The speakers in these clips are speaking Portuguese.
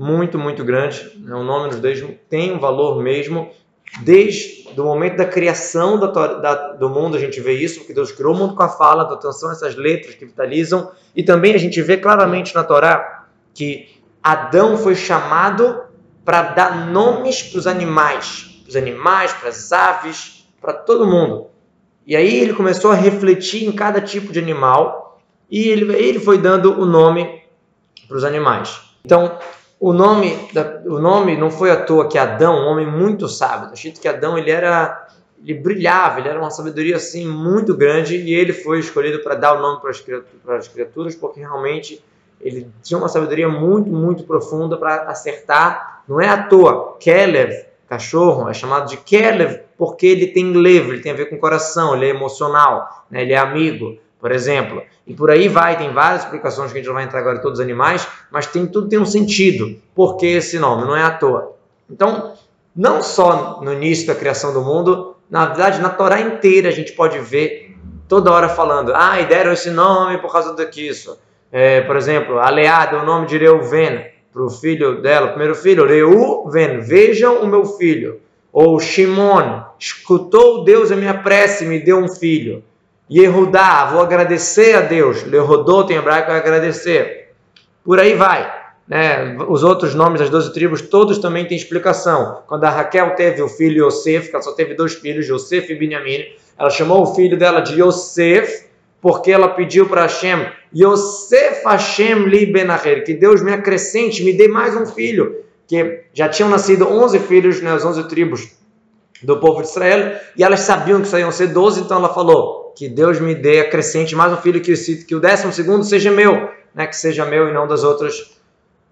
muito, muito grande. Né? O nome nos Deus tem um valor mesmo. Desde o momento da criação da, da, do mundo, a gente vê isso, porque Deus criou o mundo com a fala, da atenção essas letras que vitalizam. E também a gente vê claramente na Torá que Adão foi chamado para dar nomes para os animais, para os animais, para as aves, para todo mundo. E aí ele começou a refletir em cada tipo de animal e ele, ele foi dando o nome para os animais. Então, o nome, da, o nome não foi à toa que Adão, um homem muito sábio. Está que Adão ele era, ele brilhava, ele era uma sabedoria assim muito grande e ele foi escolhido para dar o nome para as, criaturas porque realmente ele tinha uma sabedoria muito, muito profunda para acertar. Não é à toa. Kelev, cachorro, é chamado de Kelev porque ele tem levo, ele tem a ver com coração, ele é emocional, né? ele é amigo, por exemplo. E por aí vai, tem várias explicações que a gente não vai entrar agora em todos os animais, mas tem tudo tem um sentido. Por que esse nome? Não é à toa. Então, não só no início da criação do mundo, na verdade, na Torá inteira a gente pode ver toda hora falando, ah, e deram esse nome por causa disso. É, por exemplo, Aleá deu o nome de Reuven para o filho dela, primeiro filho, Reuven, vejam o meu filho. Ou Shimon, escutou Deus a minha prece e me deu um filho. Yehudá, vou agradecer a Deus. Lehodot em hebraico é agradecer. Por aí vai. Né? Os outros nomes das 12 tribos, todos também têm explicação. Quando a Raquel teve o filho Yosef, que ela só teve dois filhos, Yosef e Benjamim, ela chamou o filho dela de Yosef, porque ela pediu para Hashem, Yosef Hashem li benacher, que Deus me acrescente, me dê mais um filho. Que já tinham nascido 11 filhos nas né, 11 tribos do povo de Israel, e elas sabiam que só ser 12, então ela falou, que Deus me dê, acrescente mais um filho, que, que o décimo segundo seja meu, né, que seja meu e não das outras,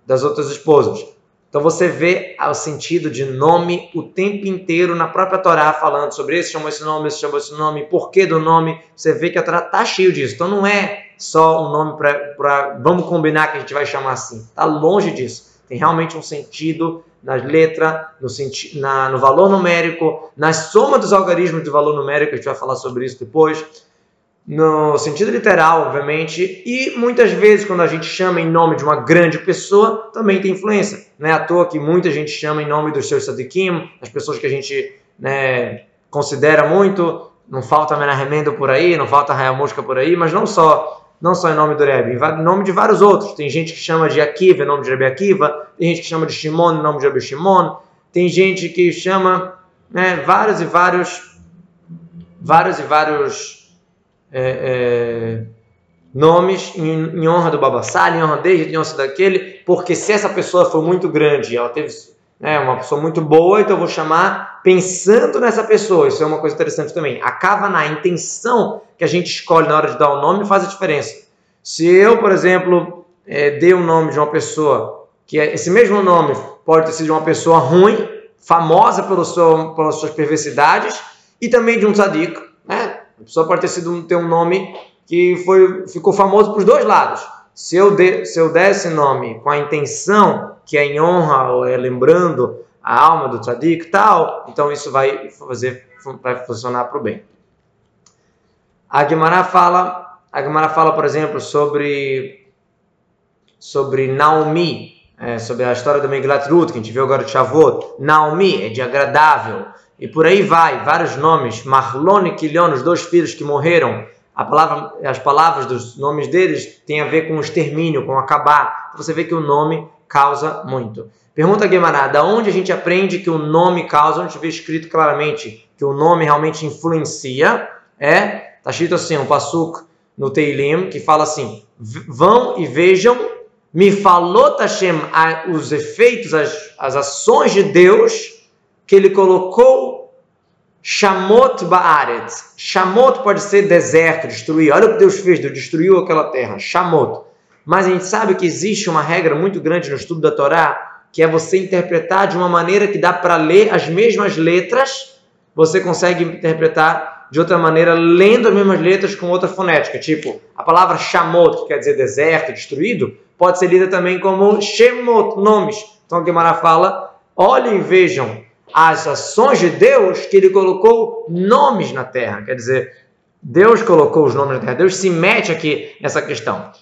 das outras esposas. Então você vê o sentido de nome o tempo inteiro na própria Torá falando sobre esse chamou esse nome, esse chamou esse nome, porquê do nome. Você vê que a Torá está cheio disso. Então não é só um nome para vamos combinar que a gente vai chamar assim. Está longe disso. Tem realmente um sentido nas letras, no, senti na, no valor numérico, na soma dos algarismos de valor numérico, a gente vai falar sobre isso depois, no sentido literal, obviamente, e muitas vezes quando a gente chama em nome de uma grande pessoa, também tem influência. Não é à toa que muita gente chama em nome dos seus sadikim, as pessoas que a gente né, considera muito, não falta Menahemendo por aí, não falta Hayamushka por aí, mas não só não só em nome do Rebbe, em nome de vários outros. Tem gente que chama de Akiva em nome de Rebbe Akiva, tem gente que chama de Shimon em nome de Rebbe Shimon, tem gente que chama né, vários e vários, vários e vários é, é, nomes em, em, honra do Babassal, em honra dele, em honra daquele, porque se essa pessoa for muito grande, ela teve né, uma pessoa muito boa, então eu vou chamar pensando nessa pessoa. Isso é uma coisa interessante também. A na intenção que a gente escolhe na hora de dar o nome faz a diferença. Se eu, por exemplo, é, dei o nome de uma pessoa que é, esse mesmo nome pode ter sido de uma pessoa ruim, famosa pelo seu, pelas suas perversidades, e também de um tzadik. Né? A pessoa pode ter sido ter um nome que foi, ficou famoso para os dois lados. Se eu, de, se eu der esse nome com a intenção que é em honra ou é lembrando a alma do tzadik tal, então isso vai fazer vai funcionar para o bem. A Gemara fala, a Gemara fala, por exemplo, sobre sobre Naomi, é, sobre a história do Megillat Ruth, que a gente viu agora de Shavuot. Naomi é de agradável. E por aí vai, vários nomes. Marlon e Quilion, os dois filhos que morreram. Palavra, as palavras dos nomes deles têm a ver com o extermínio, com acabar. Você vê que o nome causa muito. Pergunta da onde a gente aprende que o nome causa? Onde a gente vê escrito claramente que o nome realmente influencia? É Está escrito assim, um pasuk no Teilim, que fala assim: vão e vejam, me falou Hashem os efeitos, as, as ações de Deus que ele colocou Shamot Baaret. Shamot pode ser deserto, destruir. Olha o que Deus fez, Deus destruiu aquela terra. Shamot. Mas a gente sabe que existe uma regra muito grande no estudo da Torá, que é você interpretar de uma maneira que dá para ler as mesmas letras, você consegue interpretar de outra maneira, lendo as mesmas letras com outra fonética. Tipo, a palavra Shamot, que quer dizer deserto, destruído, pode ser lida também como Shemot, nomes. Então a Gemara fala: olhem vejam as ações de Deus que ele colocou nomes na terra. Quer dizer, Deus colocou os nomes na terra. Deus se mete aqui nessa questão.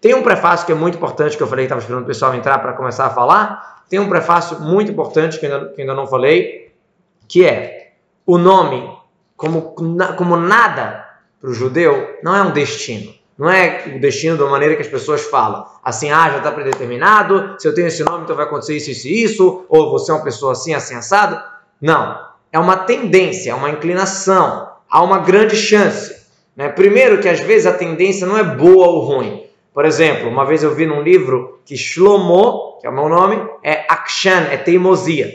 Tem um prefácio que é muito importante, que eu falei que estava esperando o pessoal entrar para começar a falar. Tem um prefácio muito importante que ainda, que ainda não falei, que é o nome, como, como nada para o judeu, não é um destino. Não é o destino da maneira que as pessoas falam. Assim, ah, já está predeterminado, se eu tenho esse nome, então vai acontecer isso, isso e isso, ou você é uma pessoa assim, assim, assado. Não. É uma tendência, é uma inclinação, há uma grande chance. Né? Primeiro, que às vezes a tendência não é boa ou ruim. Por exemplo, uma vez eu vi num livro que Shlomo, que é o meu nome, é akshan, é teimosia.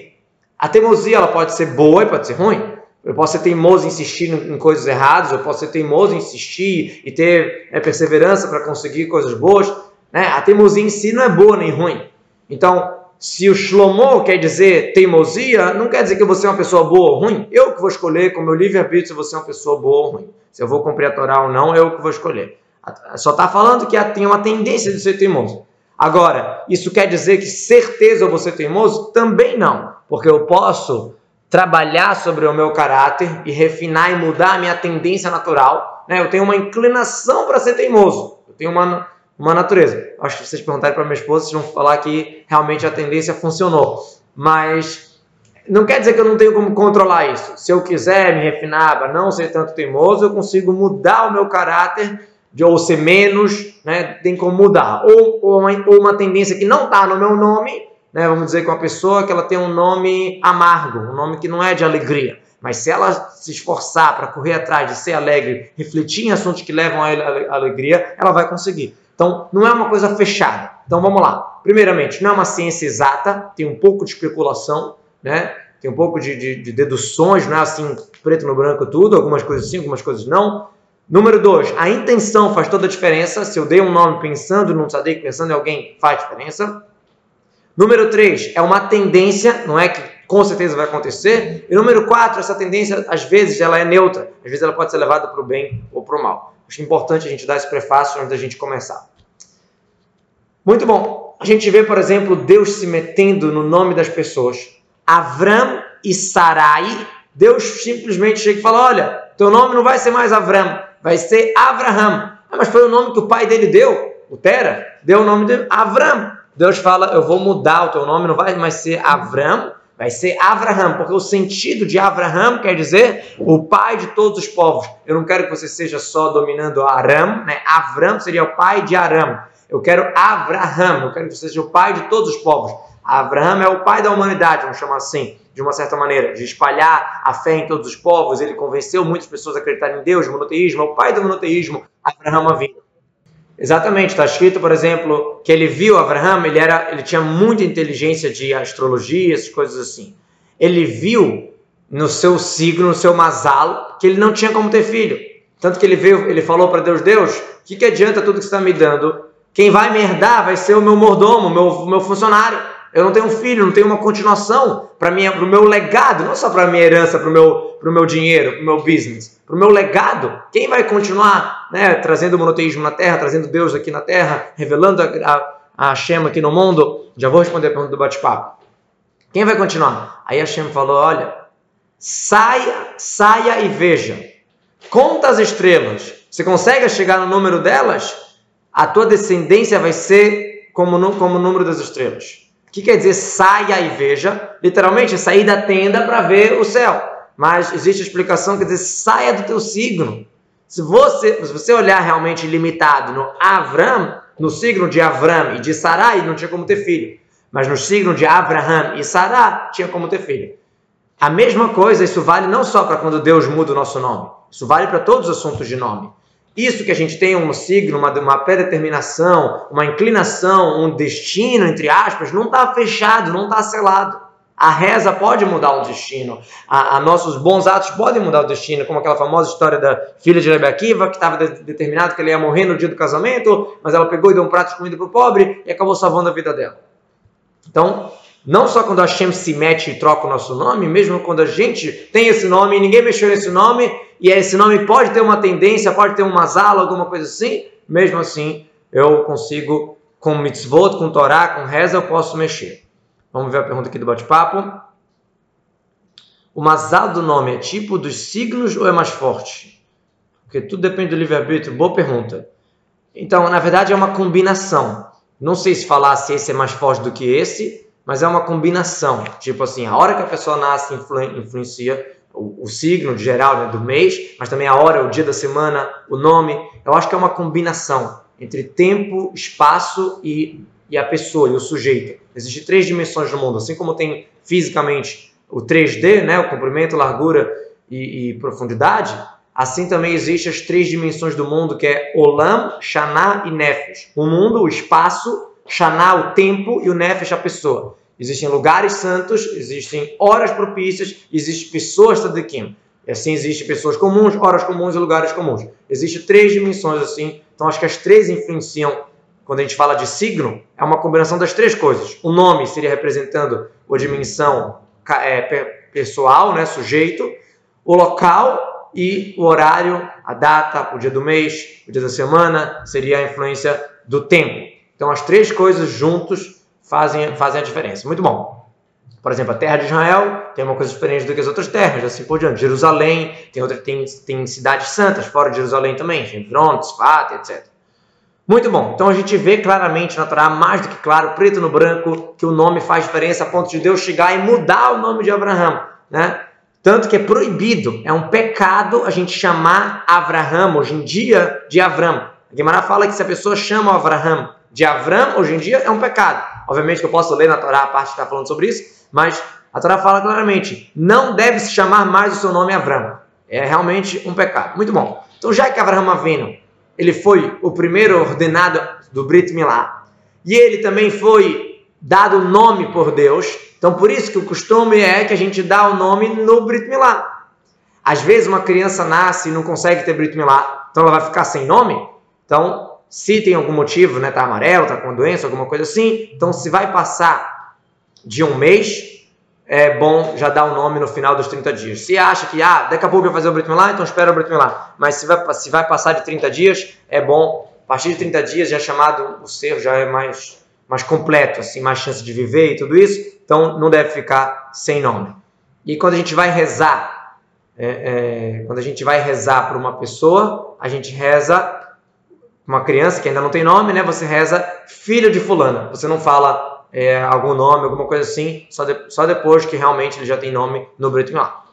A teimosia ela pode ser boa e pode ser ruim. Eu posso ser teimoso em insistir em coisas erradas, eu posso ser teimoso em insistir e ter é, perseverança para conseguir coisas boas. Né? A teimosia em si não é boa nem ruim. Então, se o Shlomo quer dizer teimosia, não quer dizer que você é uma pessoa boa ou ruim. Eu que vou escolher com meu livre-arbítrio se você é uma pessoa boa ou ruim. Se eu vou cumprir a Torá ou não, eu que vou escolher. Só está falando que tem uma tendência de ser teimoso. Agora, isso quer dizer que certeza eu vou ser teimoso? Também não. Porque eu posso trabalhar sobre o meu caráter e refinar e mudar a minha tendência natural. Né? Eu tenho uma inclinação para ser teimoso. Eu tenho uma, uma natureza. Acho que vocês perguntarem para minha esposa, vocês vão falar que realmente a tendência funcionou. Mas não quer dizer que eu não tenho como controlar isso. Se eu quiser me refinar para não ser tanto teimoso, eu consigo mudar o meu caráter de ou ser menos, né? Tem como mudar. Ou, ou, uma, ou uma tendência que não está no meu nome, né, vamos dizer, com uma pessoa que ela tem um nome amargo, um nome que não é de alegria. Mas se ela se esforçar para correr atrás de ser alegre, refletir em assuntos que levam à alegria, ela vai conseguir. Então, não é uma coisa fechada. Então, vamos lá. Primeiramente, não é uma ciência exata, tem um pouco de especulação, né? tem um pouco de, de, de deduções, não é assim preto no branco tudo, algumas coisas sim, algumas coisas não. Número dois, a intenção faz toda a diferença. Se eu dei um nome pensando num tzadik, pensando em alguém, faz diferença. Número 3 é uma tendência, não é que com certeza vai acontecer. E número 4, essa tendência, às vezes, ela é neutra. Às vezes ela pode ser levada para o bem ou para o mal. Acho importante a gente dar esse prefácio antes da gente começar. Muito bom. A gente vê, por exemplo, Deus se metendo no nome das pessoas. Avram e Sarai. Deus simplesmente chega e fala: Olha, teu nome não vai ser mais Avram, vai ser Avraham. Ah, mas foi o nome que o pai dele deu, o Tera, deu o nome de Avram. Deus fala: Eu vou mudar o teu nome, não vai mais ser Avram, vai ser Avraham, porque o sentido de Avraham quer dizer o pai de todos os povos. Eu não quero que você seja só dominando Aram, né? Avram seria o pai de Aram. Eu quero Avraham, eu quero que você seja o pai de todos os povos. Avraham é o pai da humanidade, vamos chamar assim, de uma certa maneira, de espalhar a fé em todos os povos. Ele convenceu muitas pessoas a acreditarem em Deus, monoteísmo, é o pai do monoteísmo, Avraham Avinu. Exatamente, está escrito, por exemplo, que ele viu Abraham, ele, era, ele tinha muita inteligência de astrologia, essas coisas assim. Ele viu no seu signo, no seu masalo, que ele não tinha como ter filho. Tanto que ele veio, ele falou para Deus: Deus, o que, que adianta tudo que você está me dando? Quem vai me herdar vai ser o meu mordomo, meu, meu funcionário. Eu não tenho um filho, não tenho uma continuação para o meu legado, não só para a minha herança, para o meu, meu dinheiro, para o meu business, para o meu legado. Quem vai continuar né, trazendo o monoteísmo na Terra, trazendo Deus aqui na Terra, revelando a, a, a aqui no mundo? Já vou responder a pergunta do bate-papo. Quem vai continuar? Aí Hashem falou: olha, saia, saia e veja. Conta as estrelas. Você consegue chegar no número delas? A tua descendência vai ser como, como o número das estrelas. O que quer dizer saia e veja? Literalmente, sair da tenda para ver o céu. Mas existe a explicação que diz saia do teu signo. Se você, se você olhar realmente limitado no Avram, no signo de Avram e de Sarai, não tinha como ter filho. Mas no signo de Abraham e Sará, tinha como ter filho. A mesma coisa, isso vale não só para quando Deus muda o nosso nome. Isso vale para todos os assuntos de nome. Isso que a gente tem um signo, uma, uma predeterminação, uma inclinação, um destino, entre aspas, não está fechado, não está selado. A reza pode mudar o destino. A, a, nossos bons atos podem mudar o destino, como aquela famosa história da filha de Rebbe Akiva, que estava de, determinado que ele ia morrer no dia do casamento, mas ela pegou e deu um prato de comida para o pobre e acabou salvando a vida dela. Então, não só quando a Hashem se mete e troca o nosso nome, mesmo quando a gente tem esse nome e ninguém mexeu nesse nome, e esse nome pode ter uma tendência, pode ter uma zala, alguma coisa assim, mesmo assim eu consigo, com mitzvot, com Torá, com reza, eu posso mexer. Vamos ver a pergunta aqui do bate-papo. O mazal do nome é tipo dos signos ou é mais forte? Porque tudo depende do livre-arbítrio. Boa pergunta. Então, na verdade, é uma combinação. Não sei se falar se esse é mais forte do que esse, mas é uma combinação. Tipo assim, a hora que a pessoa nasce influ influencia o, o, signo de geral né, do mês, mas também a hora, o dia da semana, o nome. Eu acho que é uma combinação entre tempo, espaço e, e a pessoa e o sujeito. Existem três dimensões no mundo, assim como tem fisicamente o 3D, né, o comprimento, largura e, e profundidade, assim também existem as três dimensões do mundo, que é Olam, Shana e Nefesh. O mundo, o espaço, Shana, o tempo, e o Nefesh, a pessoa. Existem lugares santos, existem horas propícias, existem pessoas tzadikim. E assim existem pessoas comuns, horas comuns e lugares comuns. Existem três dimensões assim. Então acho que as três influenciam quando a gente fala de signo, é uma combinação das três coisas. O nome seria representando a dimensão é, pessoal, né, sujeito, o local e o horário, a data, o dia do mês, o dia da semana, seria a influência do tempo. Então as três coisas juntos fazem, fazem a diferença. Muito bom. Por exemplo, a terra de Israel tem uma coisa diferente do que as outras terras, assim por diante. Jerusalém tem, outra, tem, tem cidades santas fora de Jerusalém também, Hebron, Tzfat, etc. Muito bom. Então a gente vê claramente na Torá, mais do que claro, preto no branco, que o nome faz diferença a ponto de Deus chegar e mudar o nome de Abraão, né? Tanto que é proibido, é um pecado a gente chamar Abraão hoje em dia de Avram. A Guimarães fala que se a pessoa chama Abraão de Avram, hoje em dia é um pecado. Obviamente que eu posso ler na Torá a parte que está falando sobre isso, mas a Torá fala claramente, não deve se chamar mais o seu nome Avram. É realmente um pecado. Muito bom. Então já que Abraão Avino ele foi o primeiro ordenado do Brit Milá. E ele também foi dado nome por Deus. Então, por isso que o costume é que a gente dá o nome no Brit Milá. Às vezes uma criança nasce e não consegue ter Brit Milá, então ela vai ficar sem nome. Então, se tem algum motivo, né, tá amarelo, tá com doença, alguma coisa assim, então se vai passar de um mês, é bom já dar o um nome no final dos 30 dias. Se acha que, ah, daqui a pouco vai fazer o Brit Milá, então espera o Brit Milá. Mas se vai, se vai passar de 30 dias, é bom, a partir de 30 dias já é chamado, o ser já é mais, mais completo, assim, mais chance de viver e tudo isso, então não deve ficar sem nome. E quando a gente vai rezar, é, é, quando a gente vai rezar para uma pessoa, a gente reza uma criança que ainda não tem nome, né? Você reza filho de fulana. Você não fala é, algum nome, alguma coisa assim, só, de, só depois que realmente ele já tem nome no Brit Milá.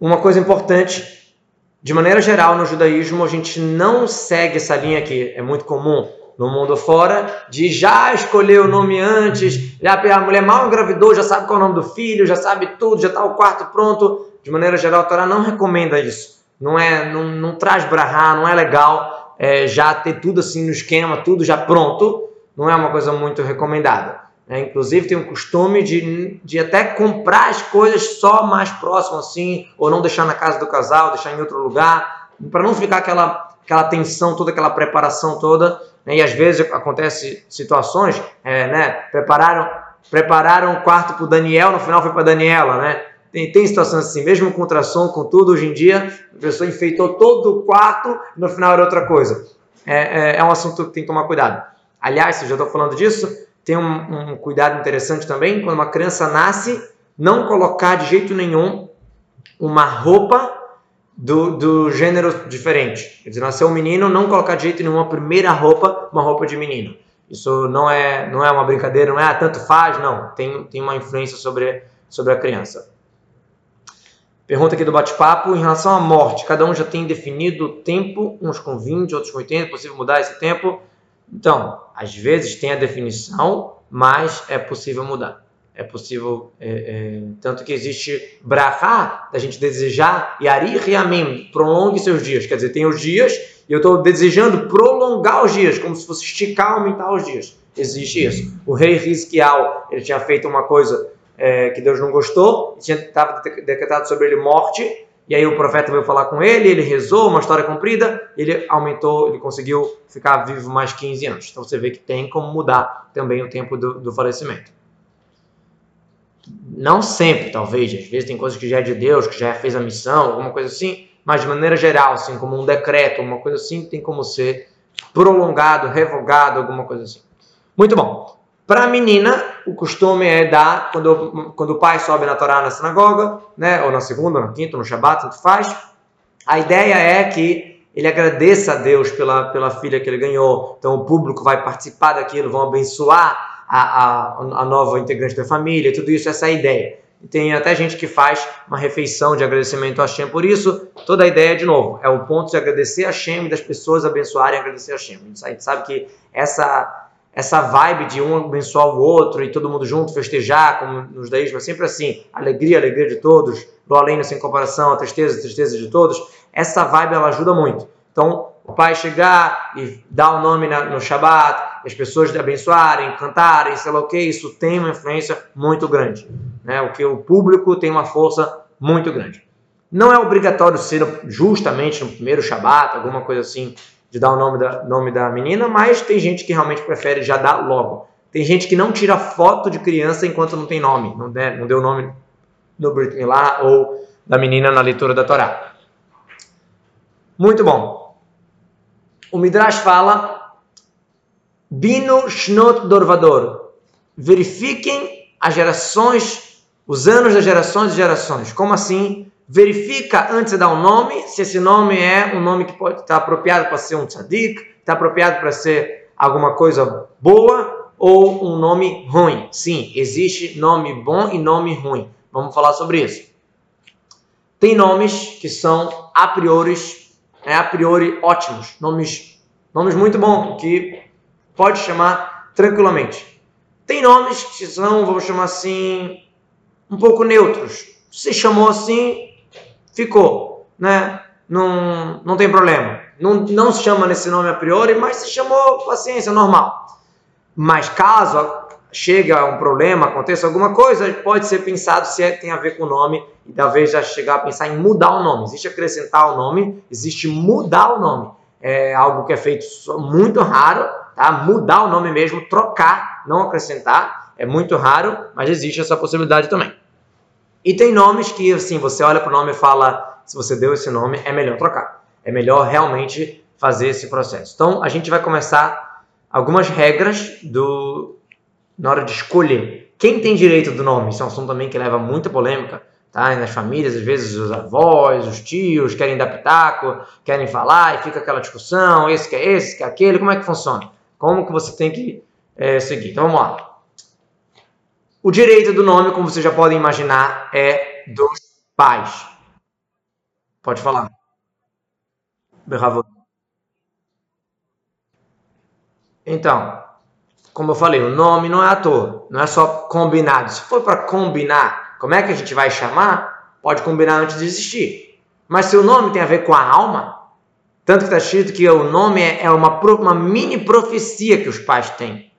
Uma coisa importante, de maneira geral no judaísmo, a gente não segue essa linha que é muito comum no mundo fora, de já escolher o nome antes, já a mulher mal engravidou, já sabe qual é o nome do filho, já sabe tudo, já está o quarto pronto. De maneira geral, a Torá não recomenda isso. Não é, não, não traz brahá, não é legal é, já ter tudo assim no esquema, tudo já pronto não é uma coisa muito recomendada. Né? Inclusive tem o costume de, de até comprar as coisas só mais próximo assim, ou não deixar na casa do casal, deixar em outro lugar, para não ficar aquela, aquela tensão toda, aquela preparação toda. Né? E às vezes acontece situações, é, né? prepararam prepararam o quarto para o Daniel, no final foi para Daniela, né? Tem, tem situações assim, mesmo com ultrassom, com tudo, hoje em dia, a pessoa enfeitou todo o quarto, no final era outra coisa. É, é, é um assunto que tem que tomar cuidado. Aliás, eu já estou falando disso, tem um, um, cuidado interessante também, quando uma criança nasce, não colocar de jeito nenhum uma roupa do, do gênero diferente. Quer dizer, nasceu um menino, não colocar de jeito nenhum a primeira roupa, uma roupa de menino. Isso não é, não é uma brincadeira, não é ah, tanto faz, não. Tem, tem uma influência sobre, sobre a criança. Pergunta aqui do bate-papo, em relação à morte, cada um já tem definido o tempo, uns com 20, outros com 80, é possível mudar esse tempo? Então, às vezes tem a definição, mas é possível mudar. É possível, é, é, tanto que existe brachá, da gente desejar, e ari riamim, prolongue seus dias. Quer dizer, tem os dias, e eu estou desejando prolongar os dias, como se fosse esticar, aumentar os dias. Existe isso. O rei Rizkial, ele tinha feito uma coisa é, que Deus não gostou, estava decretado sobre ele morte, e aí o profeta veio falar com ele, ele rezou, uma história comprida, ele aumentou, ele conseguiu ficar vivo mais 15 anos. Então você vê que tem como mudar também o tempo do, do falecimento. Não sempre, talvez, às vezes tem coisas que já é de Deus, que já fez a missão, alguma coisa assim, mas de maneira geral, assim, como um decreto, uma coisa assim, tem como ser prolongado, revogado, alguma coisa assim. Muito bom. Para a menina, o costume é dar, quando, quando o pai sobe na Torá na sinagoga, né, ou na segunda, ou na quinta, no Shabat, tanto faz, a ideia é que ele agradeça a Deus pela, pela filha que ele ganhou. Então o público vai participar daquilo, vão abençoar a, a, a nova integrante da família, tudo isso, essa é a ideia. Tem até gente que faz uma refeição de agradecimento a Hashem por isso. Toda a ideia, de novo, é o ponto de agradecer a Hashem e das pessoas abençoarem e agradecer a Hashem. A gente sabe que essa, essa vibe de um abençoar o outro e todo mundo junto festejar, como nos daísmos, é sempre assim, alegria, alegria de todos, do além sem comparação, a tristeza, a tristeza de todos. Essa vibe, ela ajuda muito. Então, o pai chegar e dar o nome no Shabat, as pessoas abençoarem, cantarem, sei lá o que, isso tem uma influência muito grande né? o que o público tem uma força muito grande. Não é obrigatório ser justamente no primeiro Shabat, alguma coisa assim, de dar o nome da, nome da menina, mas tem gente que realmente prefere já dar logo. Tem gente que não tira foto de criança enquanto não tem nome, não, der, não deu nome no Brit Milá ou da menina na leitura da Torá. Muito bom. O Midrash fala Bino Shnot Dorvador. Verifiquem as gerações os anos das gerações e gerações. Como assim? Verifica antes de dar um nome, se esse nome é um nome que pode estar apropriado para ser um tzadik, está apropriado para ser alguma coisa boa ou um nome ruim. Sim, existe nome bom e nome ruim. Vamos falar sobre isso. Tem nomes que são a priori, é, a priori ótimos, nomes, nomes muito bons que pode chamar tranquilamente. Tem nomes que são, vamos chamar assim, um pouco neutros. Se chamou assim, ficou, né? Não, não tem problema. Não, não se chama nesse nome a priori, mas se chamou paciência, normal. Mas caso chegue a um problema, aconteça alguma coisa, pode ser pensado se é, tem a ver com o nome e talvez já chegar a pensar em mudar o nome. Existe acrescentar o nome, existe mudar o nome. É algo que é feito muito raro, tá? Mudar o nome mesmo, trocar, não acrescentar. É muito raro, mas existe essa possibilidade também. E tem nomes que, assim, você olha para o nome e fala, se você deu esse nome, é melhor trocar. É melhor realmente fazer esse processo. Então, a gente vai começar algumas regras do na hora de escolher. Quem tem direito do nome? Isso é um assunto também que leva muita polêmica. Tá? nas famílias, às vezes os avós, os tios querem dar pitaco, querem falar e fica aquela discussão, esse que é esse, que é aquele, como é que funciona? Como que você tem que é, seguir? Então vamos lá. O direito do nome, como vocês já podem imaginar, é dos pais. Pode falar. Bravo. Então, como eu falei, o nome não é à toa, não é só combinado. Se for para combinar, como é que a gente vai chamar? Pode combinar antes de existir. Mas se o nome tem a ver com a alma, tanto que está escrito que o nome é uma, uma mini profecia que os pais têm.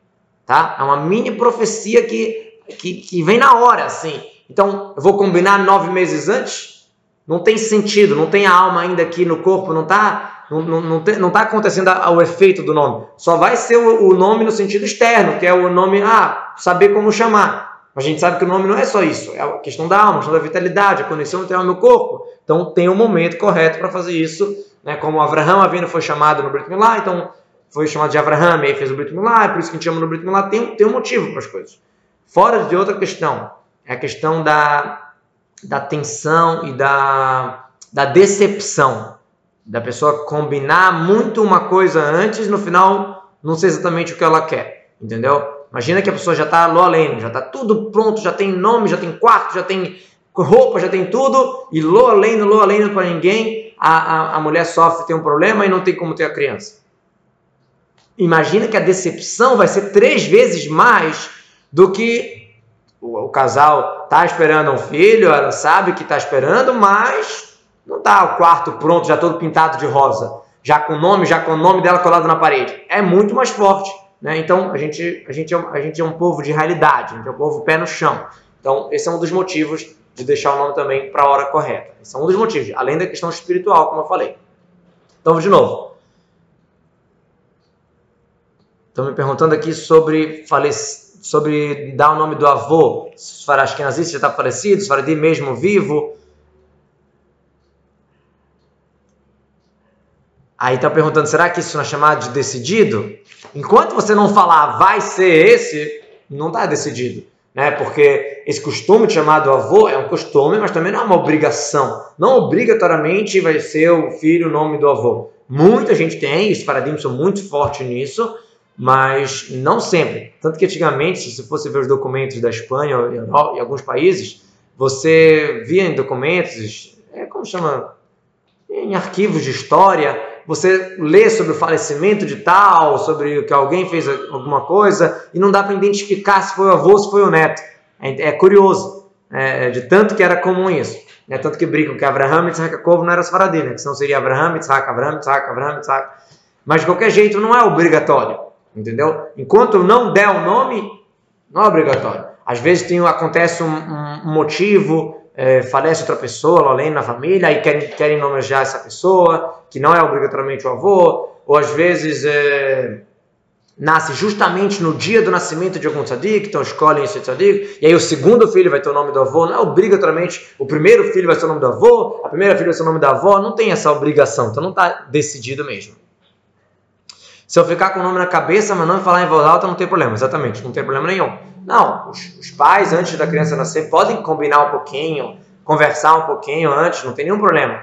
Tá? É uma mini profecia que que, que vem na hora, assim. Então, eu vou combinar nove meses antes? Não tem sentido, não tem a alma ainda aqui no corpo, não está não, não, não, não tá acontecendo a, a, o efeito do nome. Só vai ser o, o, nome no sentido externo, que é o nome, ah, saber como chamar. Mas a gente sabe que o nome não é só isso, é a questão da alma, a questão da vitalidade, a conexão entre alma e corpo. Então tem um momento correto para fazer isso, né? como Abraham Avino foi chamado no Brit Milá, então foi chamado de Abraham e aí fez o Brit Milá, é por isso que a gente chama no Brit Milá, tem, tem um motivo para as coisas. Fora de outra questão, é a questão da, da tensão e da, da decepção. Da pessoa combinar muito uma coisa antes, no final não sei exatamente o que ela quer. Entendeu? Imagina que a pessoa já está além, já está tudo pronto, já tem nome, já tem quarto, já tem roupa, já tem tudo, e lo além, lo além para ninguém, a, a, a mulher sofre, tem um problema e não tem como ter a criança. Imagina que a decepção vai ser três vezes mais do que o, o casal está esperando um filho, ela sabe que está esperando, mas não está o quarto pronto, já todo pintado de rosa, já com o nome, já com o nome dela colado na parede. É muito mais forte. Né? Então, a gente, a, gente é, a gente é um povo de realidade, a gente é um povo pé no chão. Então, esse é um dos motivos de deixar o nome também para a hora correta. Esse é um dos motivos, além da questão espiritual, como eu falei. Então, de novo. Estão me perguntando aqui sobre falec sobre dar o nome do avô, se os nazistas já está falecido, se mesmo vivo. Aí está perguntando, será que isso não é chamado de decidido? Enquanto você não falar vai ser esse, não está decidido. né? Porque esse costume de chamar do avô é um costume, mas também não é uma obrigação. Não obrigatoriamente vai ser o filho o nome do avô. Muita gente tem, os paradigmas são muito fortes nisso, mas não sempre. Tanto que antigamente, se você ver os documentos da Espanha e alguns países, você via em documentos, é como chama, em arquivos de história, você lê sobre o falecimento de tal, sobre que alguém fez alguma coisa, e não dá para identificar se foi o avô ou se foi o neto. É, é curioso, é, de tanto que era comum isso. É tanto que brincam que Abraham, Isaac Jacob não era Sfaradi, né? que senão seria Abraham, Isaac, Abraham, Isaac, Abraham, Isaac. Mas de qualquer jeito não é obrigatório, entendeu? Enquanto não der o nome, não é obrigatório. Às vezes tem, acontece um, um motivo, é, falece outra pessoa, além na família, e querem, querem nomear essa pessoa, que não é obrigatoriamente o avô, ou às vezes é, nasce justamente no dia do nascimento de algum tzadik, então escolhem esse tzadik, e aí o segundo filho vai ter o nome do avô, não é obrigatoriamente o primeiro filho vai ser o nome do avô, a primeira filha vai ser o nome da avó, não tem essa obrigação, então não está decidido mesmo. Se eu ficar com o nome na cabeça, mas não falar em voz alta, não tem problema, exatamente, não tem problema nenhum. Não, os, os pais, antes da criança nascer, podem combinar um pouquinho, conversar um pouquinho antes, não tem nenhum problema.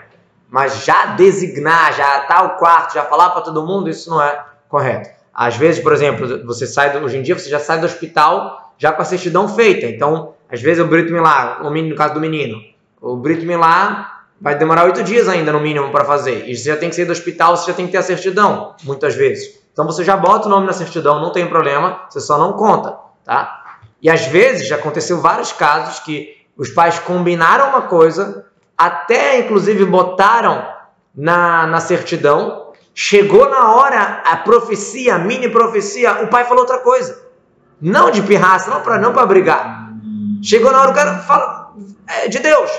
Mas já designar, já tá o quarto, já falar para todo mundo, isso não é correto. Às vezes, por exemplo, você sai do, hoje em dia você já sai do hospital já com a certidão feita. Então, às vezes o Brito Milá, no caso do menino, o Brito Milá vai demorar oito dias ainda no mínimo para fazer. E você já tem que sair do hospital, você já tem que ter a certidão, muitas vezes. Então você já bota o nome na certidão, não tem problema, você só não conta, tá? E às vezes já aconteceu vários casos que os pais combinaram uma coisa, até inclusive botaram na, na certidão, chegou na hora, a profecia, a mini profecia, o pai falou outra coisa. Não de pirraça, não para não pra brigar. Chegou na hora, o cara fala, é de Deus.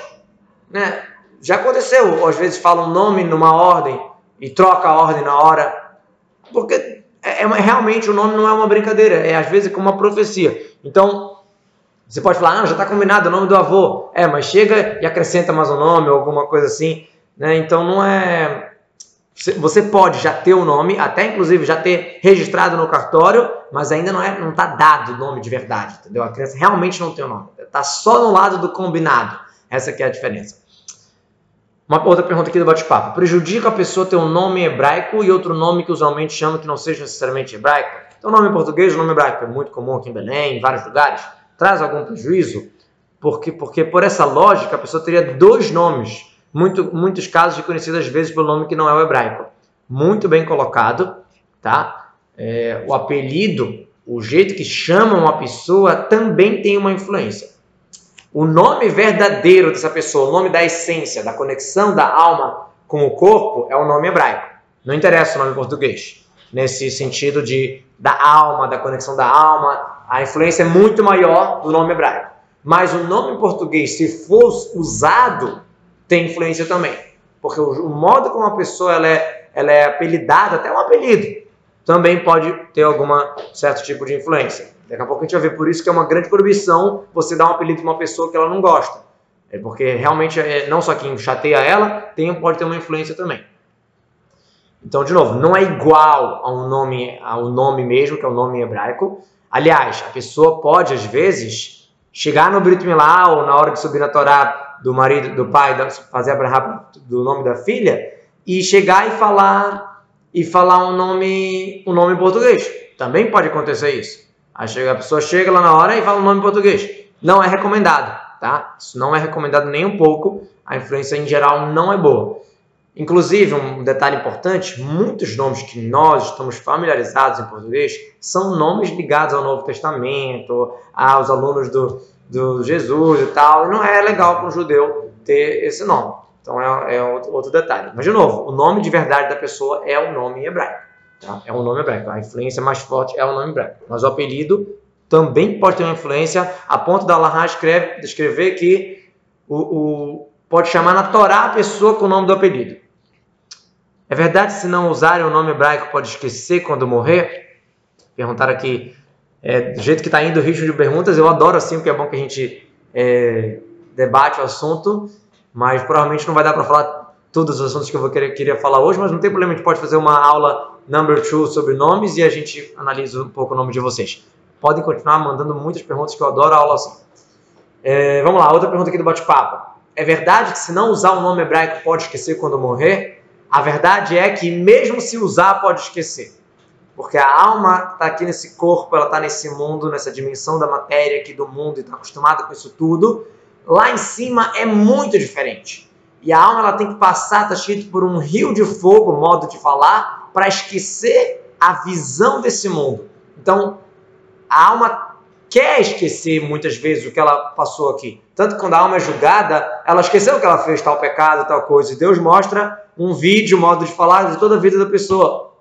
Né? Já aconteceu, às vezes fala um nome numa ordem e troca a ordem na hora, porque é, é, realmente o nome não é uma brincadeira, é às vezes como uma profecia. Então, você pode falar, não, já está combinado o nome do avô. É, mas chega e acrescenta mais um nome ou alguma coisa assim. Né? Então não é. Você pode já ter o nome, até inclusive já ter registrado no cartório, mas ainda não é, não está dado o nome de verdade, entendeu? A criança realmente não tem o nome. Está só no lado do combinado. Essa que é a diferença. Uma outra pergunta aqui do bate-papo. Prejudica a pessoa ter um nome hebraico e outro nome que usualmente chama que não seja necessariamente hebraico? Então, nome em português, nome hebraico é muito comum aqui em Belém, em vários lugares. Traz algum prejuízo? Porque, porque por essa lógica, a pessoa teria dois nomes. Muito, muitos casos de conhecidas às vezes pelo nome que não é o hebraico. Muito bem colocado, tá? É, o apelido, o jeito que chamam uma pessoa também tem uma influência. O nome verdadeiro dessa pessoa, o nome da essência, da conexão da alma com o corpo, é o nome hebraico. Não interessa o nome português. Nesse sentido de da alma, da conexão da alma, a influência é muito maior do nome hebraico. Mas o nome português, se for usado, tem influência também. Porque o, o modo como a pessoa ela é, ela é apelidada, até um apelido, também pode ter algum certo tipo de influência. Daqui a pouco a gente vai ver por isso que é uma grande proibição você dar um apelido para uma pessoa que ela não gosta. É porque realmente é, não só quem chateia ela, tem, pode ter uma influência também. Então, de novo, não é igual ao nome, ao nome mesmo, que é o nome hebraico. Aliás, a pessoa pode, às vezes, chegar no Brit Milá ou na hora de subir na Torá do marido, do pai, fazer a do nome da filha, e chegar e falar e falar um nome, um nome em português. Também pode acontecer isso. A pessoa chega lá na hora e fala um nome em português. Não é recomendado, tá? Isso não é recomendado nem um pouco. A influência em geral não é boa. Inclusive, um detalhe importante: muitos nomes que nós estamos familiarizados em português são nomes ligados ao Novo Testamento, aos alunos do, do Jesus e tal. E não é legal para um judeu ter esse nome. Então é, é outro detalhe. Mas, de novo, o nome de verdade da pessoa é o nome hebraico. Tá? É um nome hebraico. A influência mais forte é o nome hebraico. Mas o apelido também pode ter uma influência, a ponto da Allah escreve, escrever que o, o, pode chamar na Torá a pessoa com o nome do apelido. É verdade se não usarem o nome hebraico pode esquecer quando morrer? Perguntaram aqui. É, do jeito que está indo o ritmo de perguntas, eu adoro assim, porque é bom que a gente é, debate o assunto, mas provavelmente não vai dar para falar todos os assuntos que eu vou querer, queria falar hoje, mas não tem problema, a gente pode fazer uma aula number two sobre nomes e a gente analisa um pouco o nome de vocês. Podem continuar mandando muitas perguntas que eu adoro a aula assim. É, vamos lá, outra pergunta aqui do bate-papo. É verdade que se não usar o nome hebraico pode esquecer quando morrer? A verdade é que mesmo se usar pode esquecer. Porque a alma está aqui nesse corpo, ela está nesse mundo, nessa dimensão da matéria aqui do mundo e está acostumada com isso tudo. Lá em cima é muito diferente. E a alma ela tem que passar, está escrito por um rio de fogo, modo de falar, para esquecer a visão desse mundo. Então, a alma quer esquecer muitas vezes o que ela passou aqui. Tanto que quando a alma é julgada, ela esqueceu que ela fez tal pecado, tal coisa. E Deus mostra um vídeo, modo de falar de toda a vida da pessoa.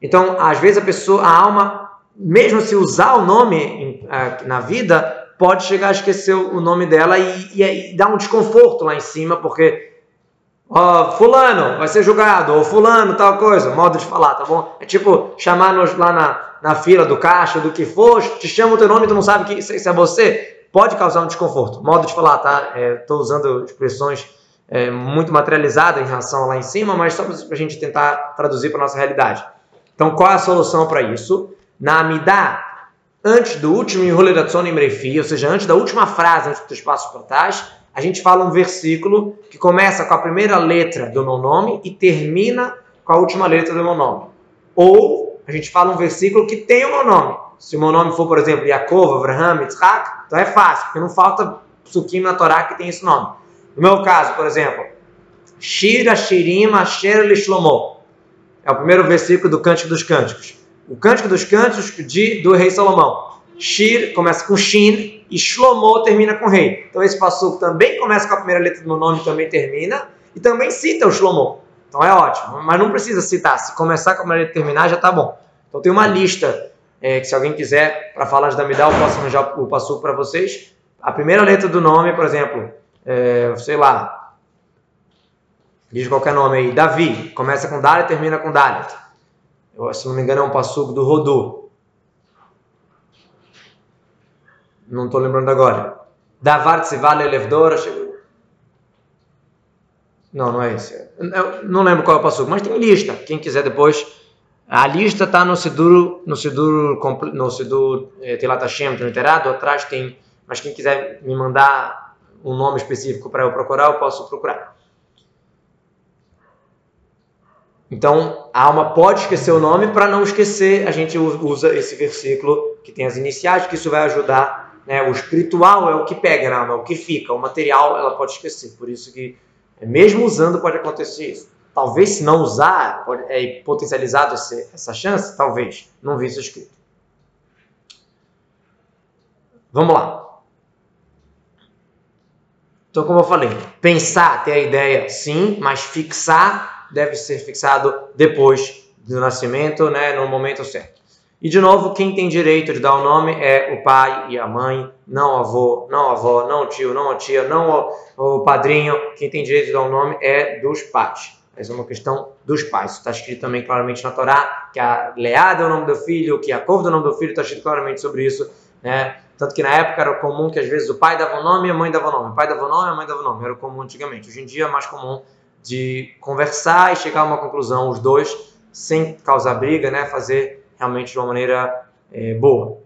Então, às vezes a pessoa, a alma, mesmo se usar o nome na vida, pode chegar a esquecer o nome dela e, e, e dar um desconforto lá em cima, porque ó, fulano vai ser julgado, ou fulano tal coisa, modo de falar, tá bom? É tipo chamar-nos lá na, na fila do caixa, do que for, te chama o teu nome tu não sabe que se é você, pode causar um desconforto. Modo de falar, tá? Estou é, usando expressões é, muito materializadas em relação lá em cima, mas só para a gente tentar traduzir para nossa realidade. Então, qual é a solução para isso? Na Amidá, antes do último Inroleratzon Imrefi, ou seja, antes da última frase, antes dos passos para trás, a gente fala um versículo que começa com a primeira letra do meu nome e termina com a última letra do meu nome. Ou a gente fala um versículo que tem o meu nome. Se o meu nome for, por exemplo, Yaakov, Abraham, Yitzhak, então é fácil, porque não falta suquim na Torá que tem esse nome. No meu caso, por exemplo, Shira Shirim Asher Lishlomo. É o primeiro versículo do Cântico dos Cânticos. O Cântico dos Cânticos de, do rei Salomão. Shir começa com Shin e Shlomo termina com rei. Então esse passo também começa com a primeira letra do nome também termina e também cita o Shlomo. Então é ótimo, mas não precisa citar. Se começar com a primeira letra e terminar já está bom. Então tem uma lista é, que se alguém quiser para falar de Damidal, eu posso arranjar o passo para vocês. A primeira letra do nome, por exemplo, é, sei lá, diz qualquer nome aí, Davi, começa com Dalet e termina com Dalet se não me engano é um passuco do Rodô. Não estou lembrando agora. Davar Tzivale Levdora. Não, não é esse. Eu não lembro qual é o passuco, mas tem lista. Quem quiser depois. A lista está no Sidur, no Sidur, no Sidur eh, Hashem, literado. Atrás tem. Mas quem quiser me mandar um nome específico para eu procurar, eu posso procurar. Então, a alma pode esquecer o nome, para não esquecer, a gente usa esse versículo que tem as iniciais, que isso vai ajudar. Né? O espiritual é o que pega na alma, é o que fica. O material ela pode esquecer. Por isso que, mesmo usando, pode acontecer isso. Talvez, se não usar, pode, é potencializado esse, essa chance? Talvez. Não vi isso escrito. Vamos lá. Então, como eu falei, pensar, ter a ideia, sim, mas fixar deve ser fixado depois do nascimento, né, no momento certo. E de novo, quem tem direito de dar o nome é o pai e a mãe, não avô, não avó, não tio, não tia, não o, o padrinho. Quem tem direito de dar o nome é dos pais. Essa é uma questão dos pais. Está escrito também claramente na Torá, que a Leada é o nome do filho, que a Corda é o nome do filho, está escrito claramente sobre isso. Né? Tanto que na época era comum que às vezes o pai dava o nome e a mãe dava o nome. O pai dava o nome e a mãe dava o nome. Era comum antigamente. Hoje em dia é mais comum de conversar e chegar a uma conclusão, os dois, sem causar briga, né? fazer realmente de uma maneira é, boa.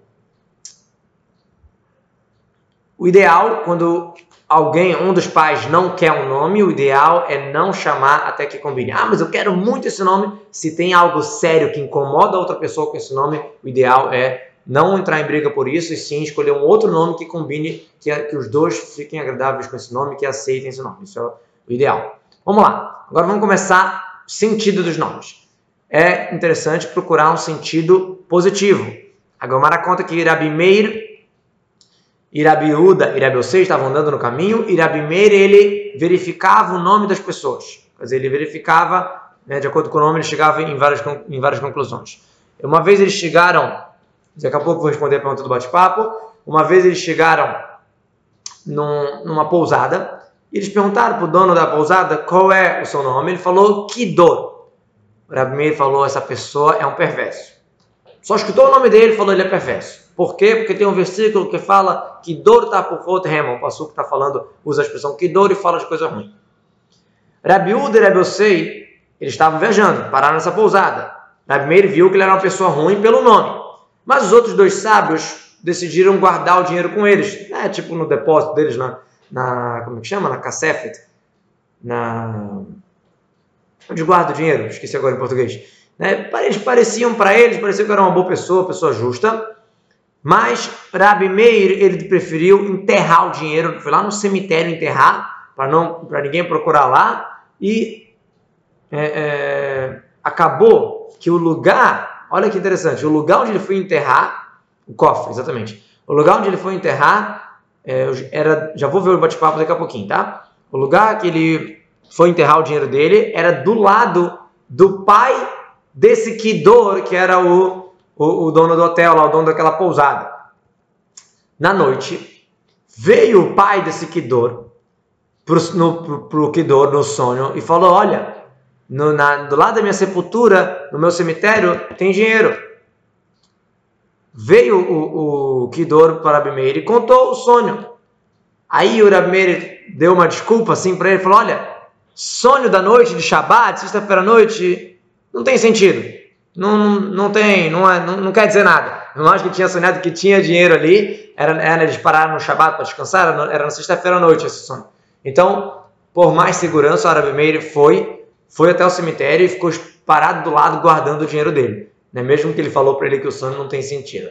O ideal, quando alguém, um dos pais, não quer um nome, o ideal é não chamar até que combine. Ah, mas eu quero muito esse nome. Se tem algo sério que incomoda a outra pessoa com esse nome, o ideal é não entrar em briga por isso e sim escolher um outro nome que combine, que, que os dois fiquem agradáveis com esse nome, que aceitem esse nome. Isso é o ideal. Vamos lá. Agora vamos começar sentido dos nomes. É interessante procurar um sentido positivo. A Gomara conta que Irabi Meir, Irabi Uda e Irabi Osei estavam andando no caminho. Irabi Meir, ele verificava o nome das pessoas. Quer dizer, ele verificava, né, de acordo com o nome, ele chegava em várias, em várias conclusões. Uma vez eles chegaram, daqui a pouco vou responder a pergunta do bate-papo, uma vez eles chegaram num, numa pousada e eles perguntaram para o dono da pousada qual é o seu nome. Ele falou Kidor. O Rabi falou: essa pessoa é um perverso. Só escutou o nome dele e falou: ele é perverso. Por quê? Porque tem um versículo que fala que dor está por Rotrema. O pastor que está falando usa a expressão que dor e fala de coisa ruim. Rabi Uda e Rabi Osei, eles estavam viajando, pararam nessa pousada. Rabi Meir viu que ele era uma pessoa ruim pelo nome. Mas os outros dois sábios decidiram guardar o dinheiro com eles, né? tipo no depósito deles na, na como é que chama? Na Cassefet, na onde guarda o dinheiro, esqueci agora em português. Né? Eles pareciam para eles, pareciam que era uma boa pessoa, pessoa justa, mas Rabi Meir ele preferiu enterrar o dinheiro, foi lá no cemitério enterrar para não para ninguém procurar lá e é, é, acabou que o lugar, olha que interessante, o lugar onde ele foi enterrar, o cofre, exatamente, o lugar onde ele foi enterrar, era, já vou ver o bate-papo daqui a pouquinho, tá? O lugar que ele foi enterrar o dinheiro dele era do lado do pai desse Kidor, que era o, o, o dono do hotel, lá, o dono daquela pousada. Na noite, veio o pai desse Kidor pro, no, pro, pro Kidor no sonho e falou: Olha, no, na, do lado da minha sepultura, no meu cemitério, tem dinheiro. Veio o, o Kidor para Abimeir e contou o sonho. Aí o Abimeir deu uma desculpa assim para ele, falou: Olha, sonho da noite de Shabat, sexta-feira à noite, não tem sentido. Não, não tem, não, é, não, não quer dizer nada. Acho que tinha sonhado que tinha dinheiro ali, era, era eles pararam no Shabat para descansar, era, era na sexta-feira à noite esse sonho. Então, por mais segurança, o Arabi foi, foi até o cemitério e ficou parado do lado guardando o dinheiro dele. Né? Mesmo que ele falou para ele que o sonho não tem sentido.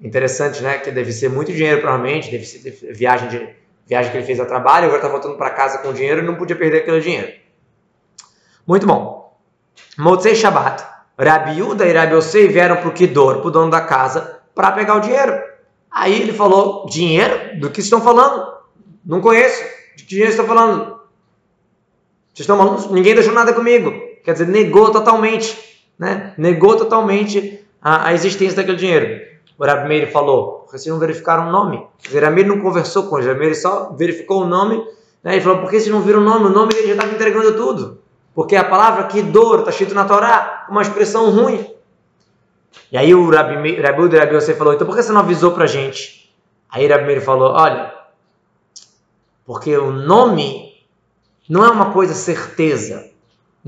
Interessante, né? Que deve ser muito dinheiro, provavelmente, deve ser viagem, de, viagem que ele fez a trabalho, agora está voltando para casa com dinheiro e não podia perder aquele dinheiro. Muito bom. Motzei Shabbat. Rabi Yuda e Rabi Osei vieram para o Kidor, para o dono da casa, para pegar o dinheiro. Aí ele falou: Dinheiro? Do que estão falando? Não conheço. De que dinheiro estão falando? Vocês estão falando? Ninguém deixou nada comigo. Quer dizer, negou totalmente. Né? Negou totalmente a, a existência daquele dinheiro. O Rabi Meir falou: vocês não verificaram o nome. O Rabi não conversou com o Rabi Meir, só verificou o nome. Né? E falou: Por que vocês não viram o nome? O nome dele já estava entregando tudo. Porque a palavra que dor está escrito na Torá, uma expressão ruim. E aí o Rabi, Rabi Uda Rabi você falou, então por que você não avisou para a gente? Aí Rabi Meir falou, olha, porque o nome não é uma coisa certeza.